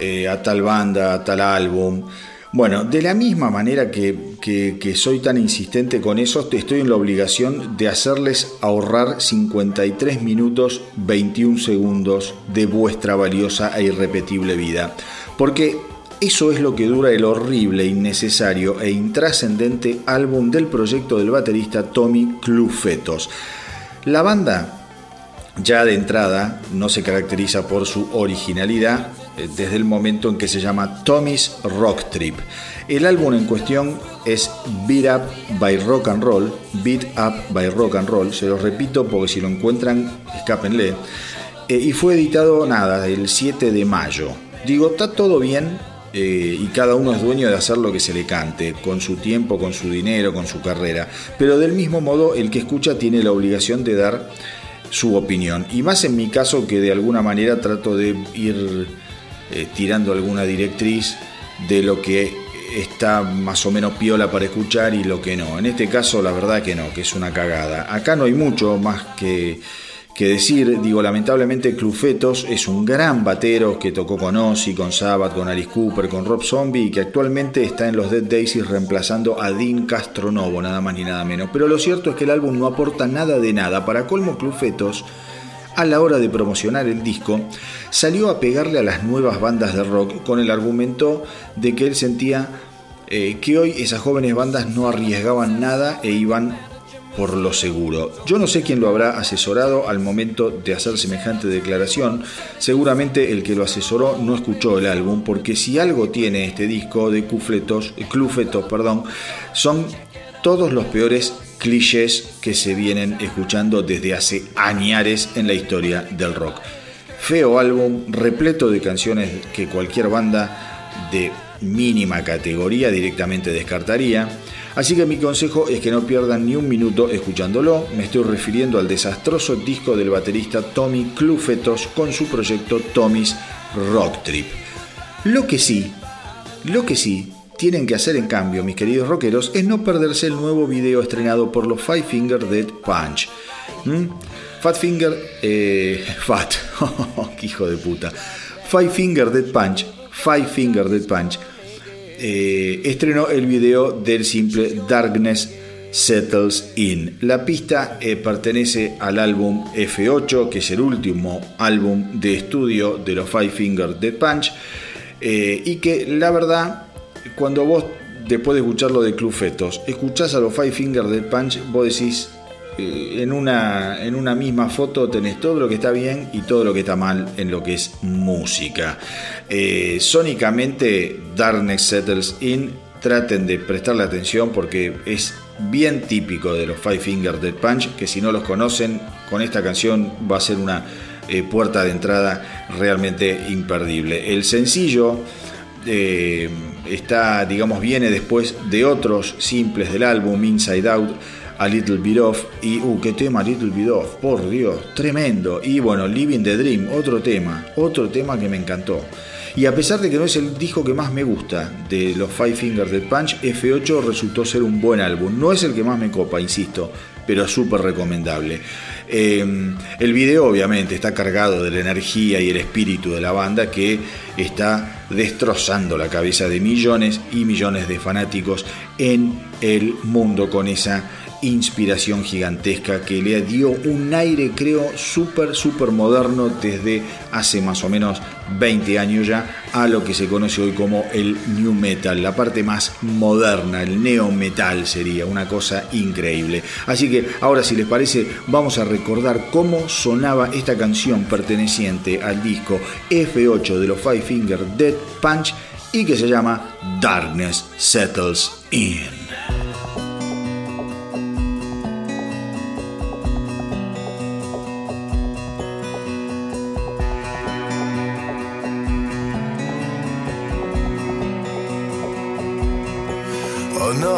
eh, a tal banda, a tal álbum. Bueno, de la misma manera que, que, soy tan insistente con eso, estoy en la obligación de hacerles ahorrar 53 minutos 21 segundos de vuestra valiosa e irrepetible vida. Porque eso es lo que dura el horrible, innecesario e intrascendente álbum del proyecto del baterista Tommy Clufetos. La banda, ya de entrada, no se caracteriza por su originalidad eh, desde el momento en que se llama Tommy's Rock Trip. El álbum en cuestión es Beat Up by Rock and Roll, Beat Up by Rock and Roll, se los repito porque si lo encuentran, escápenle, eh, y fue editado nada, el 7 de mayo. Digo, está todo bien, eh, y cada uno es dueño de hacer lo que se le cante, con su tiempo, con su dinero, con su carrera. Pero del mismo modo, el que escucha tiene la obligación de dar su opinión. Y más en mi caso que de alguna manera trato de ir eh, tirando alguna directriz de lo que está más o menos piola para escuchar y lo que no. En este caso la verdad que no, que es una cagada. Acá no hay mucho más que que decir, digo, lamentablemente Clufetos es un gran batero que tocó con Ozzy, con Sabbath, con Alice Cooper, con Rob Zombie y que actualmente está en los Dead Daisies reemplazando a Dean Castronovo, nada más ni nada menos. Pero lo cierto es que el álbum no aporta nada de nada. Para colmo Clufetos, a la hora de promocionar el disco, salió a pegarle a las nuevas bandas de rock con el argumento de que él sentía eh, que hoy esas jóvenes bandas no arriesgaban nada e iban por lo seguro. Yo no sé quién lo habrá asesorado al momento de hacer semejante declaración. Seguramente el que lo asesoró no escuchó el álbum, porque si algo tiene este disco de Cufletos, Clufetos, perdón, son todos los peores clichés que se vienen escuchando desde hace añares en la historia del rock. Feo álbum, repleto de canciones que cualquier banda de mínima categoría directamente descartaría Así que mi consejo es que no pierdan ni un minuto escuchándolo. Me estoy refiriendo al desastroso disco del baterista Tommy Clufetos con su proyecto Tommy's Rock Trip. Lo que sí, lo que sí tienen que hacer en cambio, mis queridos rockeros, es no perderse el nuevo video estrenado por los Five Finger Dead Punch. ¿Mm? Fat Finger, eh, Fat, hijo de puta. Five Finger Dead Punch, Five Finger Dead Punch eh, estrenó el video del simple Darkness Settles In. La pista eh, pertenece al álbum F8, que es el último álbum de estudio de los Five Finger Dead Punch, eh, y que la verdad, cuando vos, después de escucharlo de Club Fetos, escuchás a los Five Finger Dead Punch, vos decís, en una, en una misma foto tenés todo lo que está bien y todo lo que está mal en lo que es música. Eh, sónicamente, Darkness Settles In, traten de prestarle atención porque es bien típico de los Five Finger Dead Punch, que si no los conocen, con esta canción va a ser una eh, puerta de entrada realmente imperdible. El sencillo está, digamos, viene después de otros simples del álbum Inside Out a Little Bit Off y, uh, qué tema Little Bit Off, por Dios, tremendo. Y bueno, Living the Dream, otro tema, otro tema que me encantó. Y a pesar de que no es el disco que más me gusta de los Five Fingers del Punch, F8 resultó ser un buen álbum. No es el que más me copa, insisto, pero súper recomendable. Eh, el video obviamente está cargado de la energía y el espíritu de la banda que está destrozando la cabeza de millones y millones de fanáticos en el mundo con esa inspiración gigantesca que le dio un aire, creo, súper, súper moderno desde hace más o menos 20 años ya a lo que se conoce hoy como el new metal, la parte más moderna, el neo metal sería una cosa increíble. Así que ahora si les parece vamos a recordar cómo sonaba esta canción perteneciente al disco F8 de los Five Finger Dead Punch y que se llama Darkness Settles In.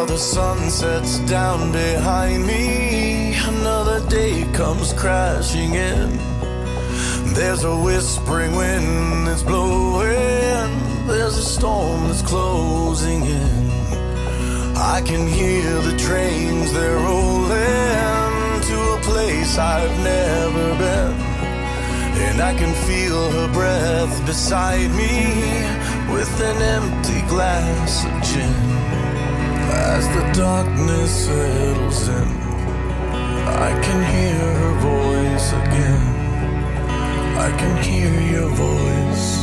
The sun sets down behind me, another day comes crashing in. There's a whispering wind that's blowing, there's a storm that's closing in. I can hear the trains, they're rolling to a place I've never been. And I can feel her breath beside me with an empty glass of gin. As the darkness settles in, I can hear her voice again. I can hear your voice.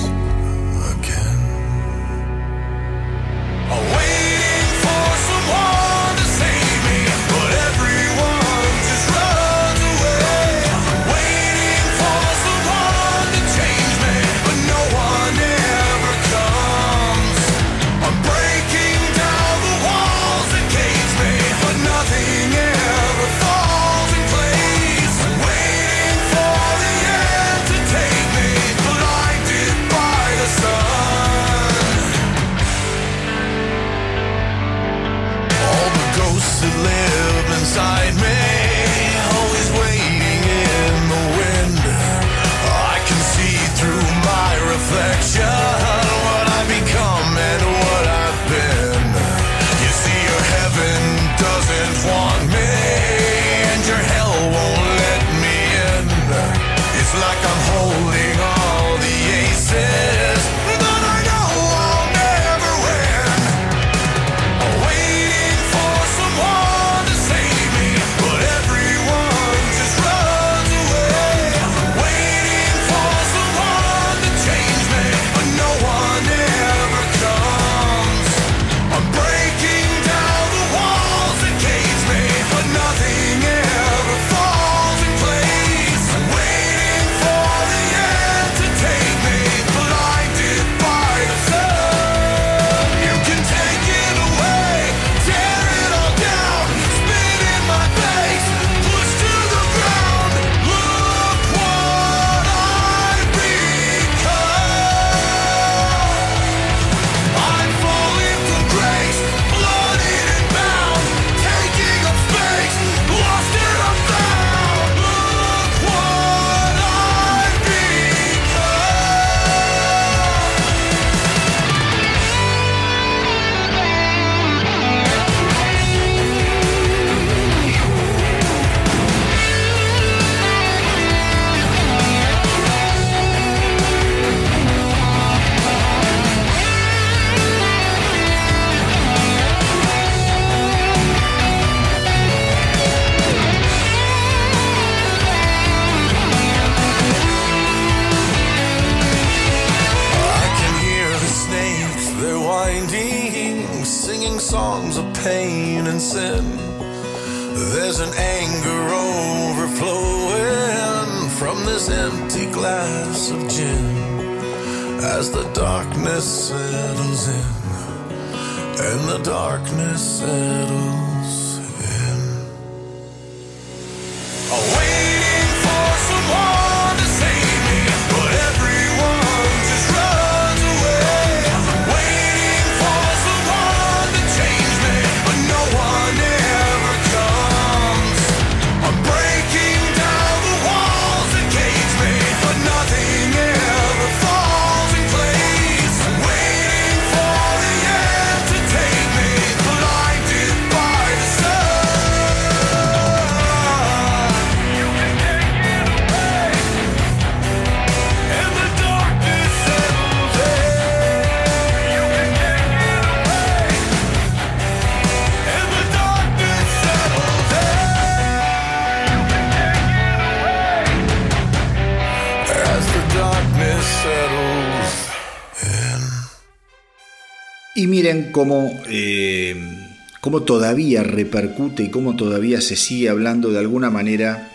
Inside me. Cómo, eh, cómo todavía repercute y cómo todavía se sigue hablando de alguna manera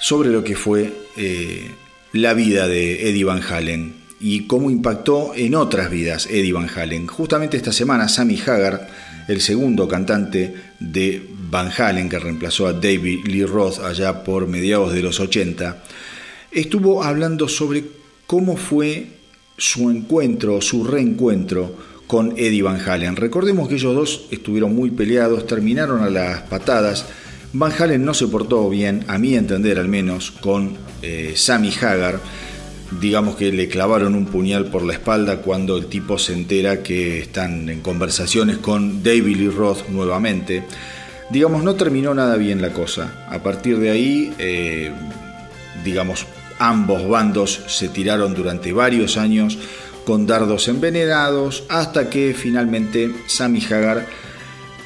sobre lo que fue eh, la vida de Eddie Van Halen y cómo impactó en otras vidas Eddie Van Halen. Justamente esta semana Sammy Hagar, el segundo cantante de Van Halen que reemplazó a David Lee Roth allá por mediados de los 80, estuvo hablando sobre cómo fue su encuentro, su reencuentro con Eddie Van Halen. Recordemos que ellos dos estuvieron muy peleados, terminaron a las patadas. Van Halen no se portó bien, a mi entender al menos, con eh, Sammy Hagar. digamos que le clavaron un puñal por la espalda cuando el tipo se entera que están en conversaciones con David Lee Roth nuevamente. Digamos, no terminó nada bien la cosa. A partir de ahí, eh, digamos, ambos bandos se tiraron durante varios años con dardos envenenados hasta que finalmente Sammy Hagar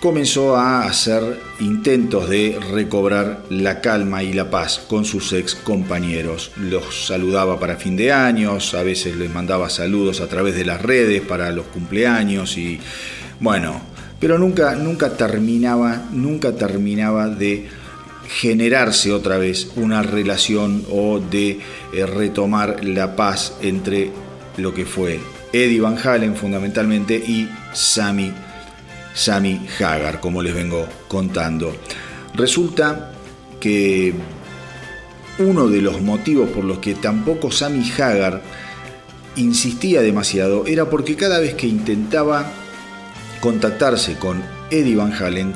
comenzó a hacer intentos de recobrar la calma y la paz con sus ex compañeros. Los saludaba para fin de años, a veces les mandaba saludos a través de las redes para los cumpleaños y bueno, pero nunca nunca terminaba, nunca terminaba de generarse otra vez una relación o de eh, retomar la paz entre lo que fue Eddie Van Halen fundamentalmente y Sammy Sammy Hagar, como les vengo contando. Resulta que uno de los motivos por los que tampoco Sammy Hagar insistía demasiado era porque cada vez que intentaba contactarse con Eddie Van Halen,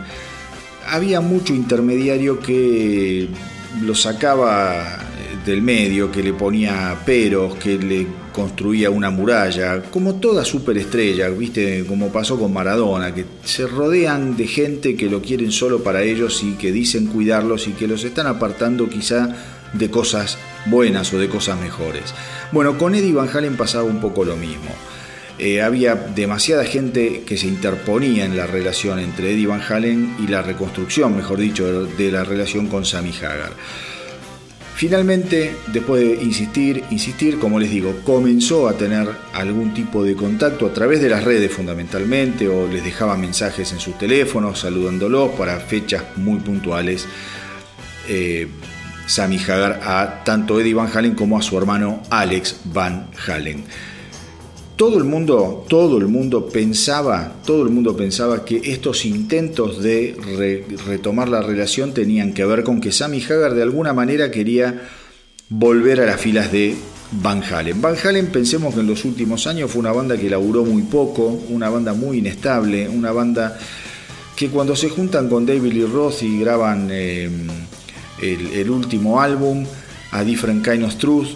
había mucho intermediario que lo sacaba del medio, que le ponía peros, que le construía una muralla, como toda superestrella, viste, como pasó con Maradona, que se rodean de gente que lo quieren solo para ellos y que dicen cuidarlos y que los están apartando quizá de cosas buenas o de cosas mejores. Bueno, con Eddie Van Halen pasaba un poco lo mismo. Eh, había demasiada gente que se interponía en la relación entre Eddie Van Halen y la reconstrucción, mejor dicho, de la relación con Sammy Hagar. Finalmente, después de insistir, insistir, como les digo, comenzó a tener algún tipo de contacto a través de las redes fundamentalmente, o les dejaba mensajes en sus teléfonos saludándolos para fechas muy puntuales. Eh, Sammy Hagar a tanto Eddie Van Halen como a su hermano Alex Van Halen todo el mundo, todo el mundo pensaba, todo el mundo pensaba que estos intentos de retomar la relación tenían que ver con que Sammy Hagar de alguna manera quería volver a las filas de Van Halen. Van Halen, pensemos que en los últimos años fue una banda que laburó muy poco, una banda muy inestable, una banda que cuando se juntan con David Lee Roth y graban eh, el, el último álbum, A Different Kind of Truth,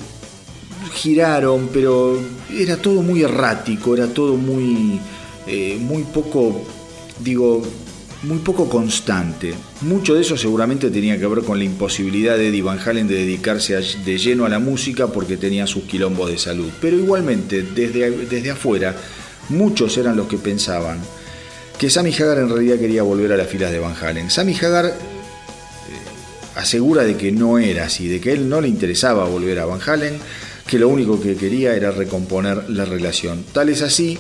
giraron, pero era todo muy errático, era todo muy, eh, muy poco, digo, muy poco constante. Mucho de eso seguramente tenía que ver con la imposibilidad de Eddie Van Halen de dedicarse de lleno a la música porque tenía sus quilombos de salud. Pero igualmente, desde, desde afuera, muchos eran los que pensaban que Sammy Hagar en realidad quería volver a las filas de Van Halen. Sammy Hagar eh, asegura de que no era así, de que él no le interesaba volver a Van Halen, que lo único que quería era recomponer la relación. Tal es así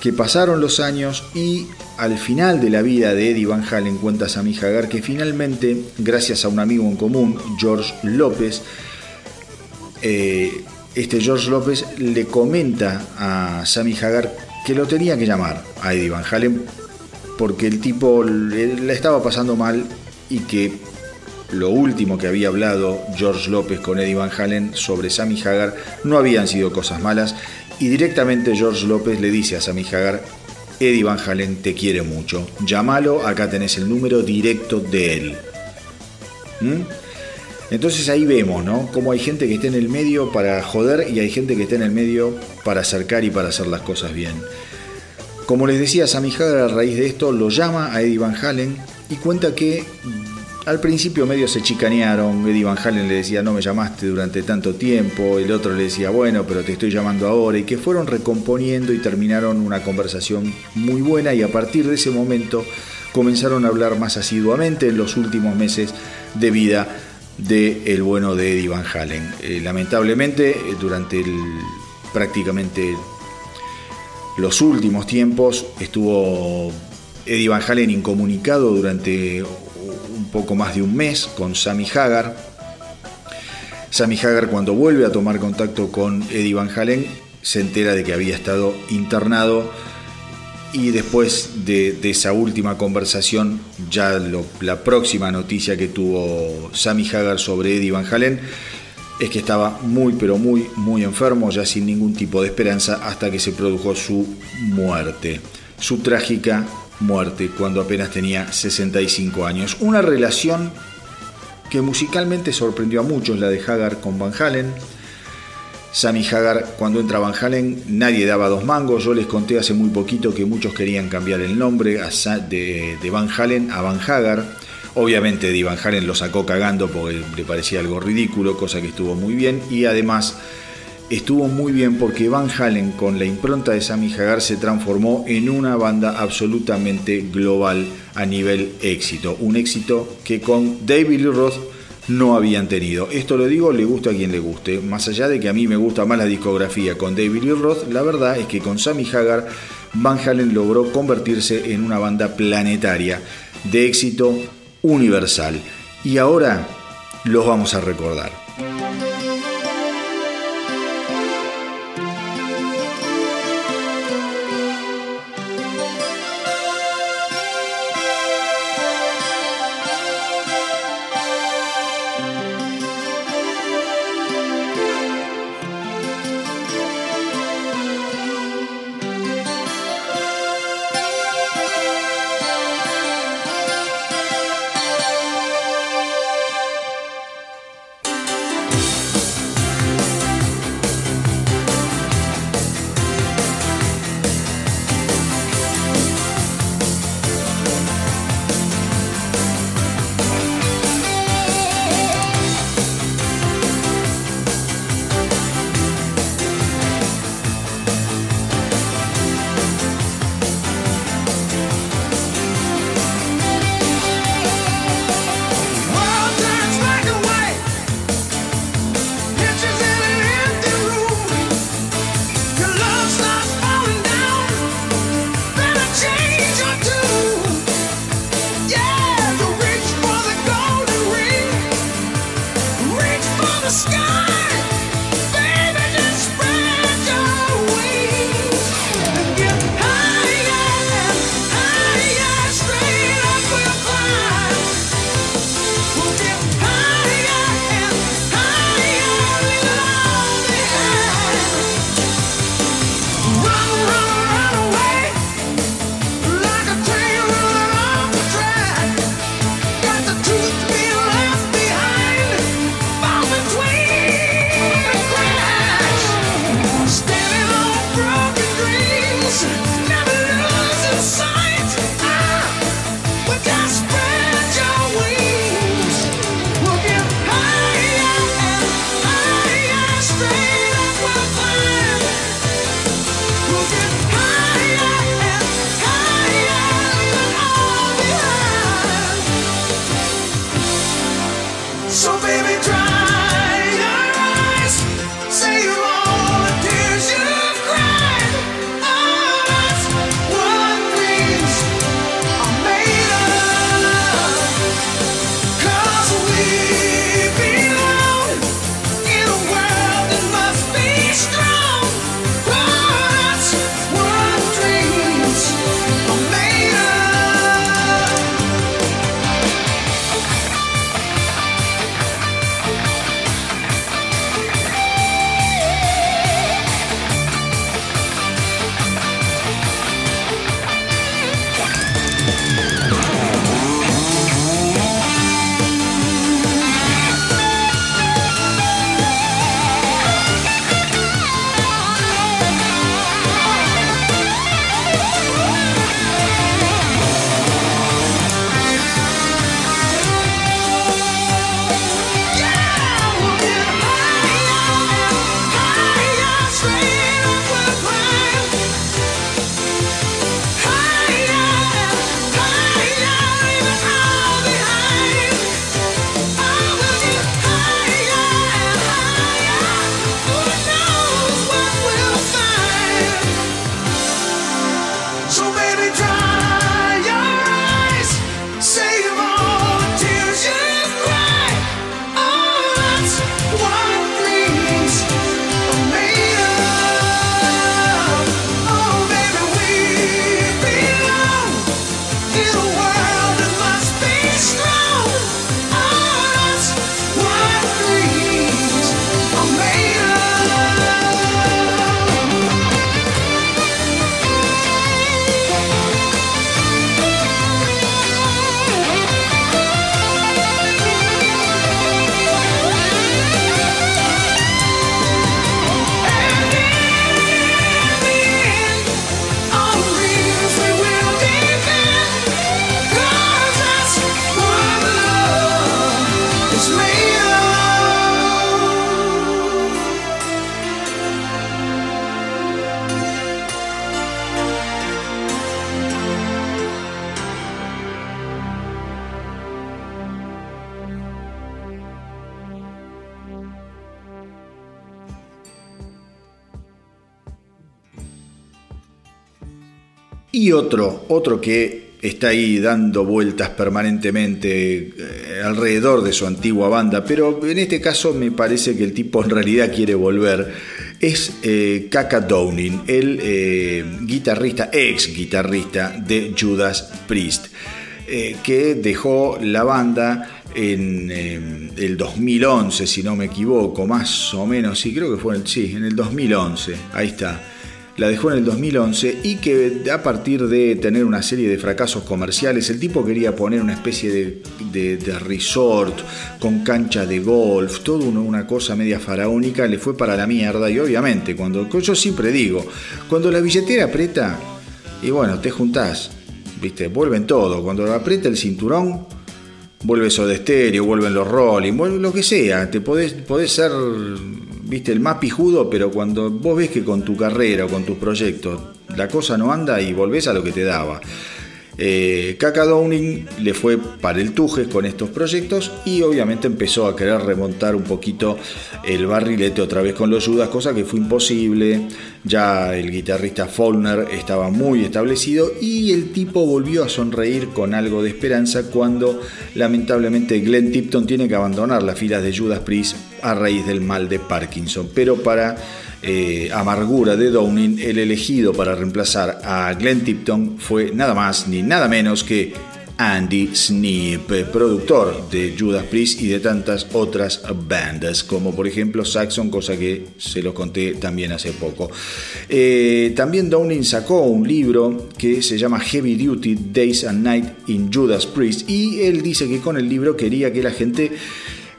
que pasaron los años y al final de la vida de Eddie Van Halen cuenta Sammy Hagar que finalmente, gracias a un amigo en común, George López, eh, este George López le comenta a Sammy Hagar que lo tenía que llamar a Eddie Van Halen porque el tipo le estaba pasando mal y que lo último que había hablado George López con Eddie Van Halen sobre Sammy Hagar no habían sido cosas malas y directamente George López le dice a Sammy Hagar, Eddie Van Halen te quiere mucho, llámalo, acá tenés el número directo de él. ¿Mm? Entonces ahí vemos, ¿no? Cómo hay gente que está en el medio para joder y hay gente que está en el medio para acercar y para hacer las cosas bien. Como les decía, Sammy Hagar a raíz de esto lo llama a Eddie Van Halen y cuenta que al principio medio se chicanearon, Eddie Van Halen le decía no me llamaste durante tanto tiempo, el otro le decía bueno pero te estoy llamando ahora y que fueron recomponiendo y terminaron una conversación muy buena y a partir de ese momento comenzaron a hablar más asiduamente en los últimos meses de vida de el bueno de Eddie Van Halen. Eh, lamentablemente eh, durante prácticamente los últimos tiempos estuvo Eddie Van Halen incomunicado durante poco más de un mes con Sammy Hagar. Sammy Hagar cuando vuelve a tomar contacto con Eddie Van Halen se entera de que había estado internado y después de, esa última conversación, ya la próxima noticia que tuvo Sammy Hagar sobre Eddie Van Halen es que estaba muy pero muy muy enfermo, ya sin ningún tipo de esperanza hasta que se produjo su muerte, su trágica muerte cuando apenas tenía 65 años. Una relación que musicalmente sorprendió a muchos, la de Hagar con Van Halen. Sammy Hagar cuando entra Van Halen nadie daba dos mangos. Yo les conté hace muy poquito que muchos querían cambiar el nombre de, Van Halen a Van Hagar. Obviamente Eddie Van Halen lo sacó cagando porque le parecía algo ridículo, cosa que estuvo muy bien. Y además estuvo muy bien porque Van Halen con la impronta de Sammy Hagar se transformó en una banda absolutamente global a nivel éxito. Un éxito que con David Lee Roth no habían tenido. Esto lo digo, le gusta a quien le guste. Más allá de que a mí me gusta más la discografía con David Lee Roth, la verdad es que con Sammy Hagar, Van Halen logró convertirse en una banda planetaria de éxito universal. Y ahora los vamos a recordar. Otro, otro que está ahí dando vueltas permanentemente eh, alrededor de su antigua banda, pero en este caso me parece que el tipo en realidad quiere volver, es eh, Kaka Downing, el eh, guitarrista, ex guitarrista de Judas Priest, que dejó la banda en el 2011, si no me equivoco, más o menos, sí, creo que fue sí, en el 2011, ahí está la dejó en el 2011 y que a partir de tener una serie de fracasos comerciales, el tipo quería poner una especie de, resort con cancha de golf, todo una cosa media faraónica, le fue para la mierda y obviamente, cuando yo siempre digo, cuando la billetera aprieta, y bueno, te juntás, viste, vuelven todo, cuando aprieta el cinturón, vuelve de estéreo, vuelven los rolling, vuelve lo que sea, te podés, podés ser viste, el más pijudo, pero cuando vos ves que con tu carrera o con tus proyectos la cosa no anda y volvés a lo que te daba. Eh, Kaka Downing le fue para el Tujes con estos proyectos y obviamente empezó a querer remontar un poquito el barrilete otra vez con los Judas, cosa que fue imposible. Ya el guitarrista Faulner estaba muy establecido y el tipo volvió a sonreír con algo de esperanza cuando lamentablemente Glenn Tipton tiene que abandonar las filas de Judas Priest a raíz del mal de Parkinson. Pero para eh, amargura de Downing, el elegido para reemplazar a Glenn Tipton fue nada más ni nada menos que Andy Sneap, productor de Judas Priest y de tantas otras bandas, como por ejemplo Saxon, cosa que se los conté también hace poco. Eh, también Downing sacó un libro que se llama Heavy Duty Days and Night in Judas Priest y él dice que con el libro quería que la gente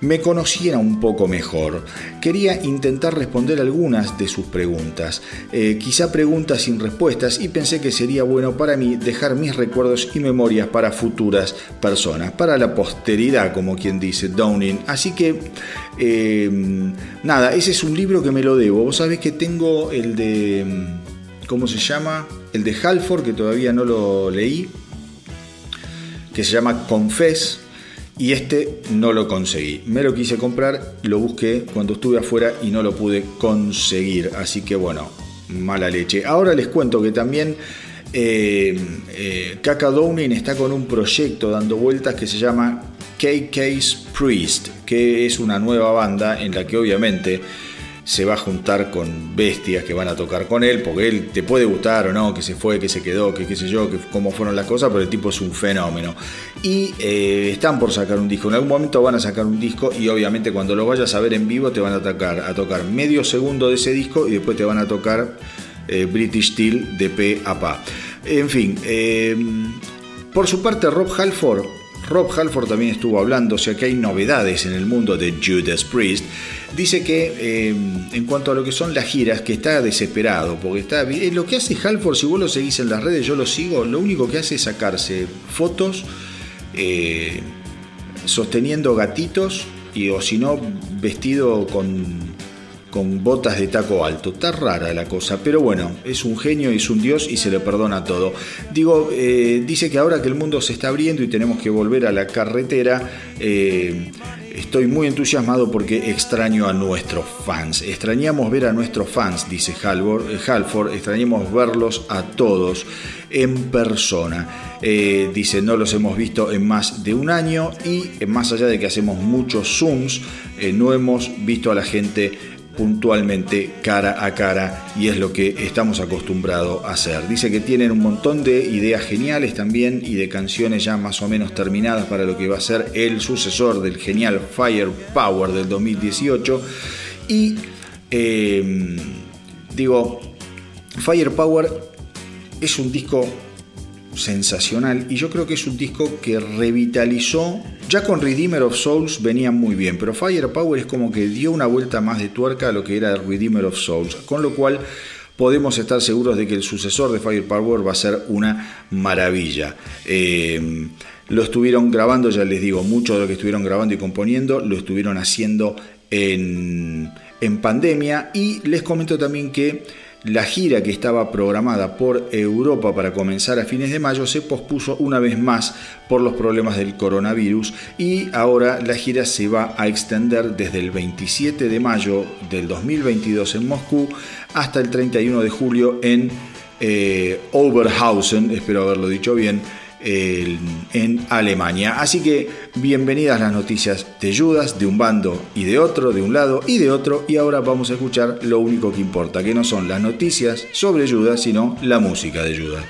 me conociera un poco mejor. Quería intentar responder algunas de sus preguntas, eh, quizá preguntas sin respuestas, y pensé que sería bueno para mí dejar mis recuerdos y memorias para futuras personas, para la posteridad, como quien dice Downing. Así que, eh, nada, ese es un libro que me lo debo. Vos sabés que tengo el de, ¿cómo se llama? El de Halford, que todavía no lo leí, que se llama Confess y este no lo conseguí. Me lo quise comprar, lo busqué cuando estuve afuera y no lo pude conseguir. Así que bueno, mala leche. Ahora les cuento que también eh, eh, Kaka Downing está con un proyecto dando vueltas que se llama KK's Priest, que es una nueva banda en la que obviamente se va a juntar con bestias que van a tocar con él, porque él te puede gustar o no, que se fue, que se quedó, que qué sé yo, que cómo fueron las cosas, pero el tipo es un fenómeno. Y eh, están por sacar un disco, en algún momento van a sacar un disco y obviamente cuando lo vayas a ver en vivo te van a tocar, a tocar medio segundo de ese disco y después te van a tocar eh, British Steel de P a Pa. En fin, eh, por su parte Rob Halford Rob Halford también estuvo hablando, o sea que hay novedades en el mundo de Judas Priest. Dice que eh, en cuanto a lo que son las giras, que está desesperado, porque está eh, lo que hace Halford, si vos lo seguís en las redes, yo lo sigo, lo único que hace es sacarse fotos eh, sosteniendo gatitos y o si no vestido con con botas de taco alto. Está rara la cosa, pero bueno, es un genio, es un dios y se le perdona todo. Digo, eh, dice que ahora que el mundo se está abriendo y tenemos que volver a la carretera, eh, estoy muy entusiasmado porque extraño a nuestros fans. Extrañamos ver a nuestros fans, dice eh, Halford, extrañamos verlos a todos en persona. dice, no los hemos visto en más de un año y más allá de que hacemos muchos Zooms, no hemos visto a la gente puntualmente cara a cara y es lo que estamos acostumbrados a hacer. Dice que tienen un montón de ideas geniales también y de canciones ya más o menos terminadas para lo que va a ser el sucesor del genial Firepower del 2018 y em, digo, Firepower es un disco sensacional. Y yo creo que es un disco que revitalizó. Ya con Redeemer of Souls venía muy bien, pero Firepower es como que dio una vuelta más de tuerca a lo que era Redeemer of Souls, con lo cual podemos estar seguros de que el sucesor de Firepower va a ser una maravilla. Eh, lo estuvieron grabando, ya les digo, mucho de lo que estuvieron grabando y componiendo lo estuvieron haciendo en, en pandemia. Y les comento también que la gira que estaba programada por Europa para comenzar a fines de mayo se pospuso una vez más por los problemas del coronavirus y ahora la gira se va a extender desde el 27 de mayo del 2022 en Moscú hasta el 31 de julio en eh, Oberhausen, espero haberlo dicho bien, en Alemania. Así que bienvenidas las noticias de Judas, de un bando y de otro, de un lado y de otro. Y ahora vamos a escuchar lo único que importa, que no son las noticias sobre Judas, sino la música de Judas.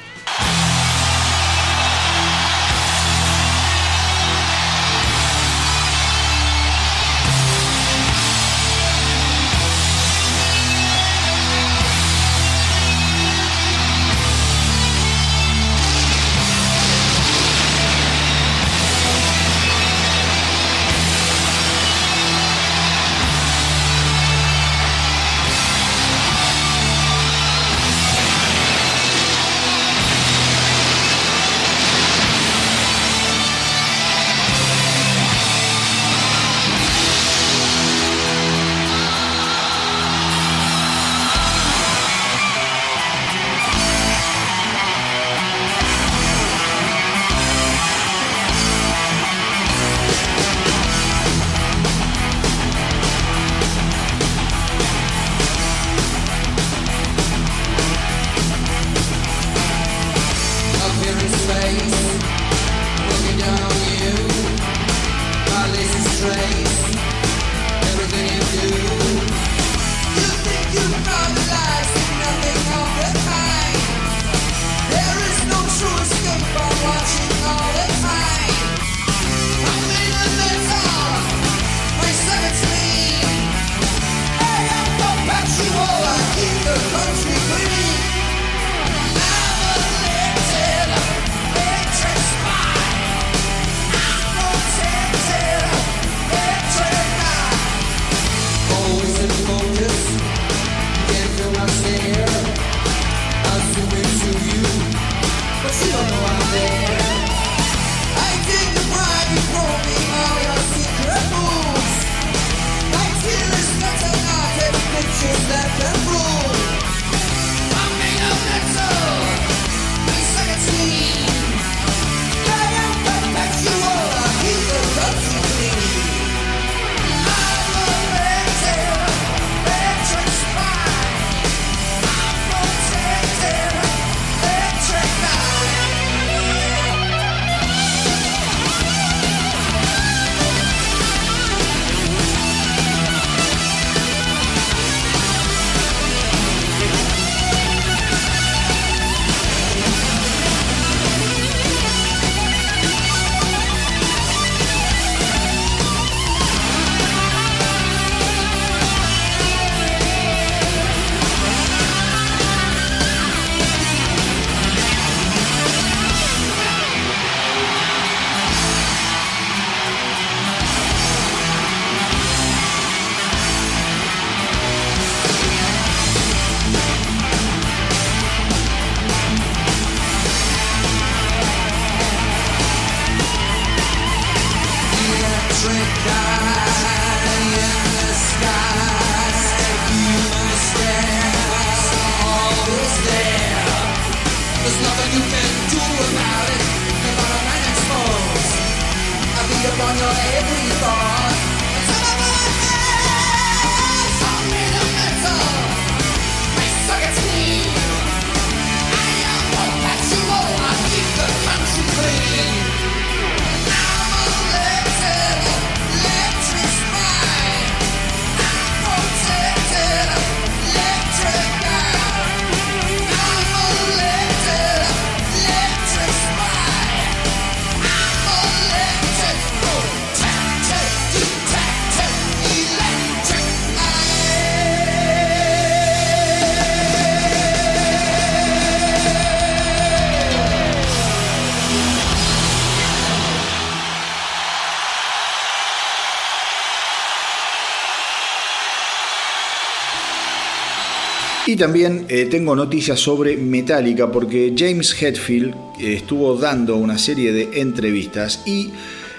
También eh, tengo noticias sobre Metallica porque James Hetfield eh, estuvo dando una serie de entrevistas y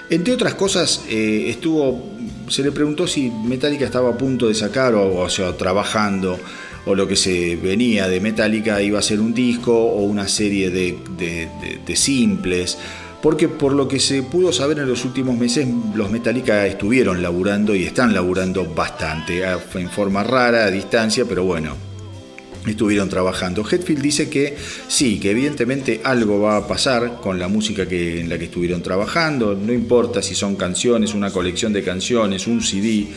entre otras cosas eh, estuvo se le preguntó si Metallica estaba a punto de sacar o, o sea trabajando o lo que se venía de Metallica iba a ser un disco o una serie de, de simples porque por lo que se pudo saber en los últimos meses los Metallica estuvieron laburando y están laburando bastante en forma rara a distancia pero bueno estuvieron trabajando. Hetfield dice que sí, que evidentemente algo va a pasar con la música que, en la que estuvieron trabajando, no importa si son canciones, una colección de canciones, un CD.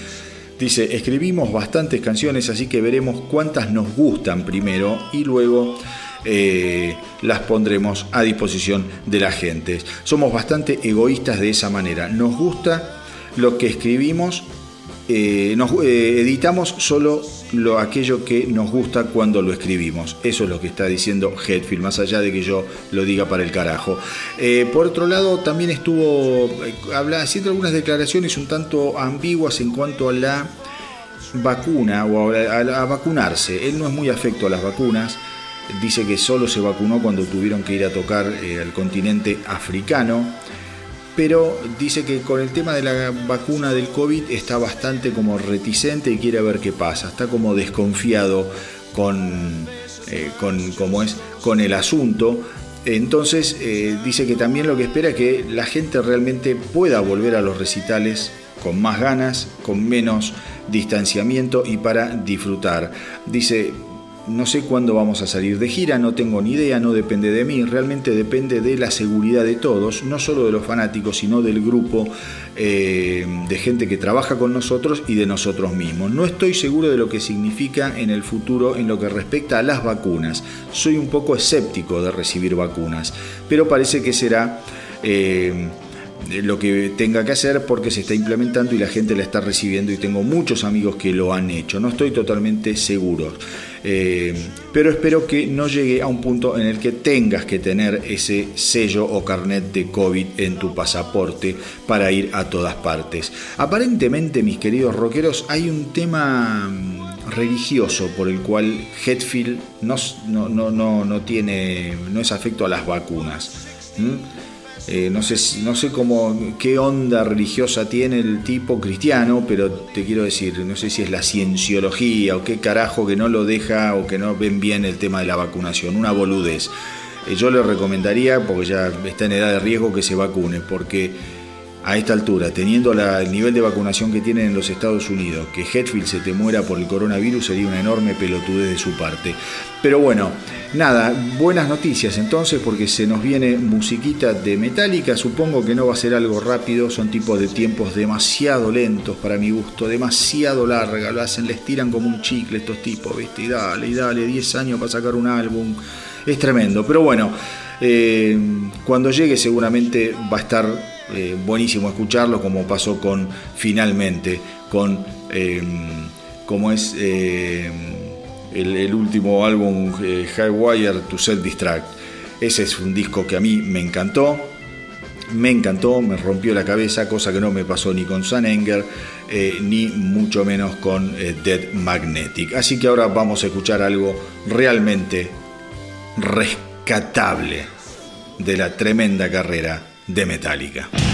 Dice, escribimos bastantes canciones, así que veremos cuántas nos gustan primero y luego eh, las pondremos a disposición de la gente. Somos bastante egoístas de esa manera. Nos gusta lo que escribimos eh, nos, eh, editamos solo lo, aquello que nos gusta cuando lo escribimos. Eso es lo que está diciendo Hetfield, más allá de que yo lo diga para el carajo. Eh, por otro lado, también estuvo haciendo algunas declaraciones un tanto ambiguas en cuanto a la vacuna o a, vacunarse. Él no es muy afecto a las vacunas. Dice que solo se vacunó cuando tuvieron que ir a tocar al continente africano pero dice que con el tema de la vacuna del COVID está bastante como reticente y quiere ver qué pasa, está como desconfiado con, eh, con, es, con el asunto. Entonces eh, dice que también lo que espera es que la gente realmente pueda volver a los recitales con más ganas, con menos distanciamiento y para disfrutar. Dice, no sé cuándo vamos a salir de gira, no tengo ni idea, no depende de mí, realmente depende de la seguridad de todos, no solo de los fanáticos, sino del grupo eh, de gente que trabaja con nosotros y de nosotros mismos. No estoy seguro de lo que significa en el futuro en lo que respecta a las vacunas. Soy un poco escéptico de recibir vacunas, pero parece que será... Eh, lo que tenga que hacer porque se está implementando y la gente la está recibiendo y tengo muchos amigos que lo han hecho. No estoy totalmente seguro. Eh, pero espero que no llegue a un punto en el que tengas que tener ese sello o carnet de COVID en tu pasaporte para ir a todas partes. Aparentemente, mis queridos rockeros, hay un tema mm, religioso por el cual Hetfield no, no, no, no, tiene, no es afecto a las vacunas. Eh, no sé, no sé cómo, qué onda religiosa tiene el tipo cristiano, pero te quiero decir, no sé si es la cienciología o qué carajo que no lo deja o que no ven bien el tema de la vacunación, una boludez. Eh, yo le recomendaría, porque ya está en edad de riesgo, que se vacune, porque a esta altura, teniendo el nivel de vacunación que tienen en los Estados Unidos, que Hetfield se te muera por el coronavirus sería una enorme pelotudez de su parte. Pero bueno, nada, buenas noticias entonces porque se nos viene musiquita de Metallica, supongo que no va a ser algo rápido, son tipos de tiempos demasiado lentos para mi gusto, demasiado larga, lo hacen, les tiran como un chicle estos tipos, ¿viste? Y dale, y dale, 10 años para sacar un álbum, es tremendo, pero bueno, eh, cuando llegue seguramente va a estar eh, buenísimo escucharlo, como pasó con finalmente, con em, como es em, el, último álbum eh, Highwire to Self Distract. Ese es un disco que a mí me encantó, me encantó, me rompió la cabeza, cosa que no me pasó ni con San Enger, eh, ni mucho menos con Dead Magnetic. Así que ahora vamos a escuchar algo realmente rescatable de la tremenda carrera de Metallica.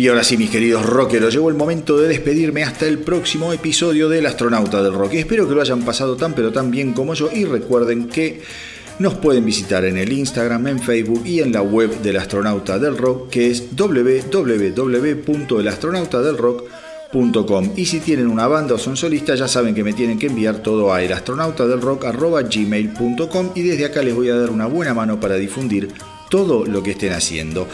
Y ahora sí, mis queridos rockeros, llegó el momento de despedirme hasta el próximo episodio del Astronauta del Rock. Espero que lo hayan pasado tan pero tan bien como yo y recuerden que nos pueden visitar en el Instagram, en Facebook y en la web del Astronauta del Rock que es www.elastronautadelrock.com y si tienen una banda o son solistas ya saben que me tienen que enviar todo a elastronautadelrock.gmail.com y desde acá les voy a dar una buena mano para difundir todo lo que estén haciendo.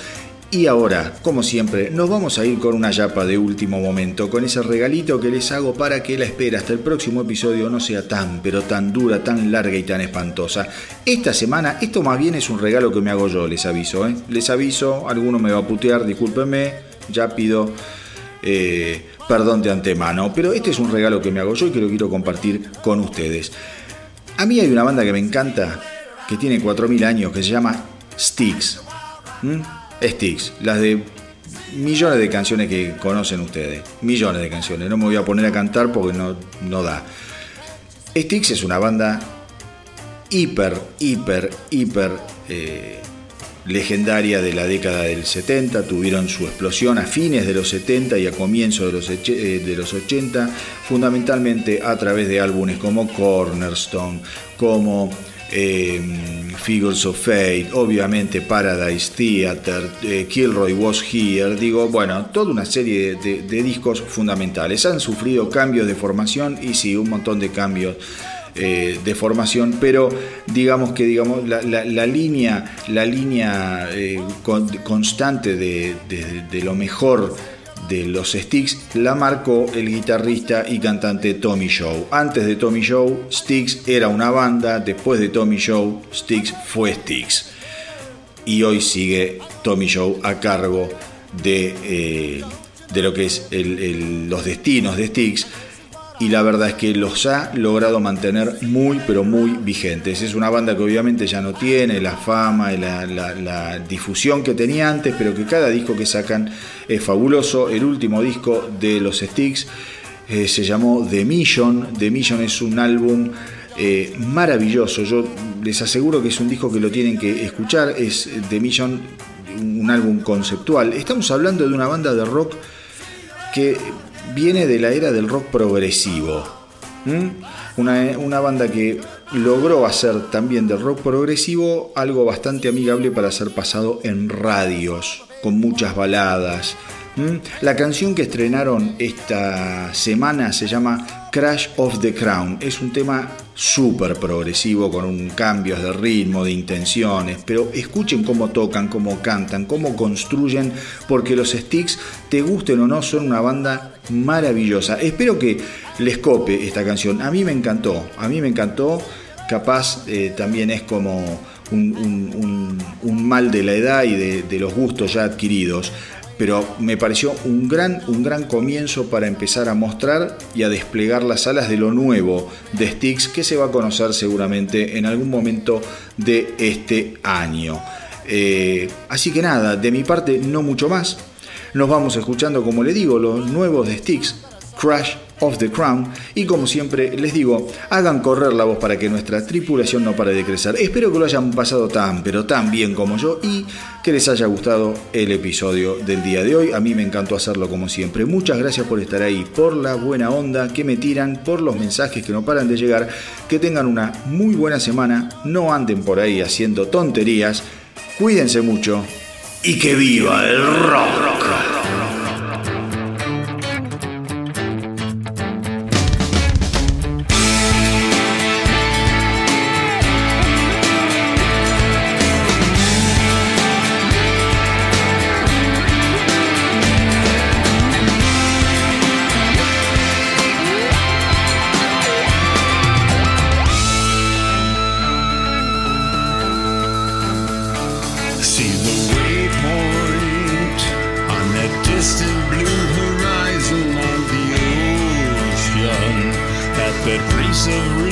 Y ahora, como siempre, nos vamos a ir con una yapa de último momento, con ese regalito que les hago para que la espera hasta el próximo episodio no sea tan, pero tan dura, tan larga y tan espantosa. Esta semana, esto más bien es un regalo que me hago yo, les aviso, ¿eh? Les aviso, alguno me va a putear, discúlpenme, ya pido eh, perdón de antemano, pero este es un regalo que me hago yo y que lo quiero compartir con ustedes. A mí hay una banda que me encanta, que tiene 4.000 años, que se llama Styx. Styx, las de millones de canciones que conocen ustedes, millones de canciones, no me voy a poner a cantar porque no, no da. Styx es una banda hiper, hiper, hiper eh, legendaria de la década del 70, tuvieron su explosión a fines de los 70 y a comienzos de los, eh, de los 80, fundamentalmente a través de álbumes como Cornerstone, como eh, Figures of Fate, obviamente Paradise Theater, eh, Kilroy Was Here, digo, bueno, toda una serie de, discos fundamentales. Han sufrido cambios de formación y sí, un montón de cambios. Eh, de formación, pero digamos que digamos, la, línea, la línea constante de, de lo mejor de los Sticks la marcó el guitarrista y cantante Tommy Shaw. Antes de Tommy Shaw, Sticks era una banda, después de Tommy Shaw, Sticks fue Sticks. Y hoy sigue Tommy Shaw a cargo de, eh, de lo que es los destinos de Sticks y la verdad es que los ha logrado mantener muy pero muy vigentes. Es una banda que obviamente ya no tiene la fama y la, difusión que tenía antes, pero que cada disco que sacan es fabuloso. El último disco de los Sticks eh, se llamó The Mission. The Mission es un álbum eh, maravilloso. Yo les aseguro que es un disco que lo tienen que escuchar. Es The Mission, un álbum conceptual. Estamos hablando de una banda de rock que viene de la era del rock progresivo. Una, banda que logró hacer también del rock progresivo algo bastante amigable para ser pasado en radios, con muchas baladas. La canción que estrenaron esta semana se llama Crash of the Crown. Es un tema súper progresivo, con un cambios de ritmo, de intenciones, pero escuchen cómo tocan, cómo cantan, cómo construyen, porque los Sticks, te gusten o no, son una banda maravillosa. Espero que les cope esta canción. A mí me encantó, a mí me encantó. Capaz eh, también es como un, mal de la edad y de los gustos ya adquiridos pero me pareció un gran, un gran comienzo para empezar a mostrar y a desplegar las alas de lo nuevo de Styx que se va a conocer seguramente en algún momento de este año. Eh, así que nada, de mi parte no mucho más. Nos vamos escuchando, como le digo, los nuevos de Styx, Crash of the Crown. Y como siempre les digo, hagan correr la voz para que nuestra tripulación no pare de crecer. Espero que lo hayan pasado tan, pero tan bien como yo y que les haya gustado el episodio del día de hoy. A mí me encantó hacerlo como siempre. Muchas gracias por estar ahí, por la buena onda que me tiran, por los mensajes que no paran de llegar. Que tengan una muy buena semana. No anden por ahí haciendo tonterías. Cuídense mucho y que viva el rock. sing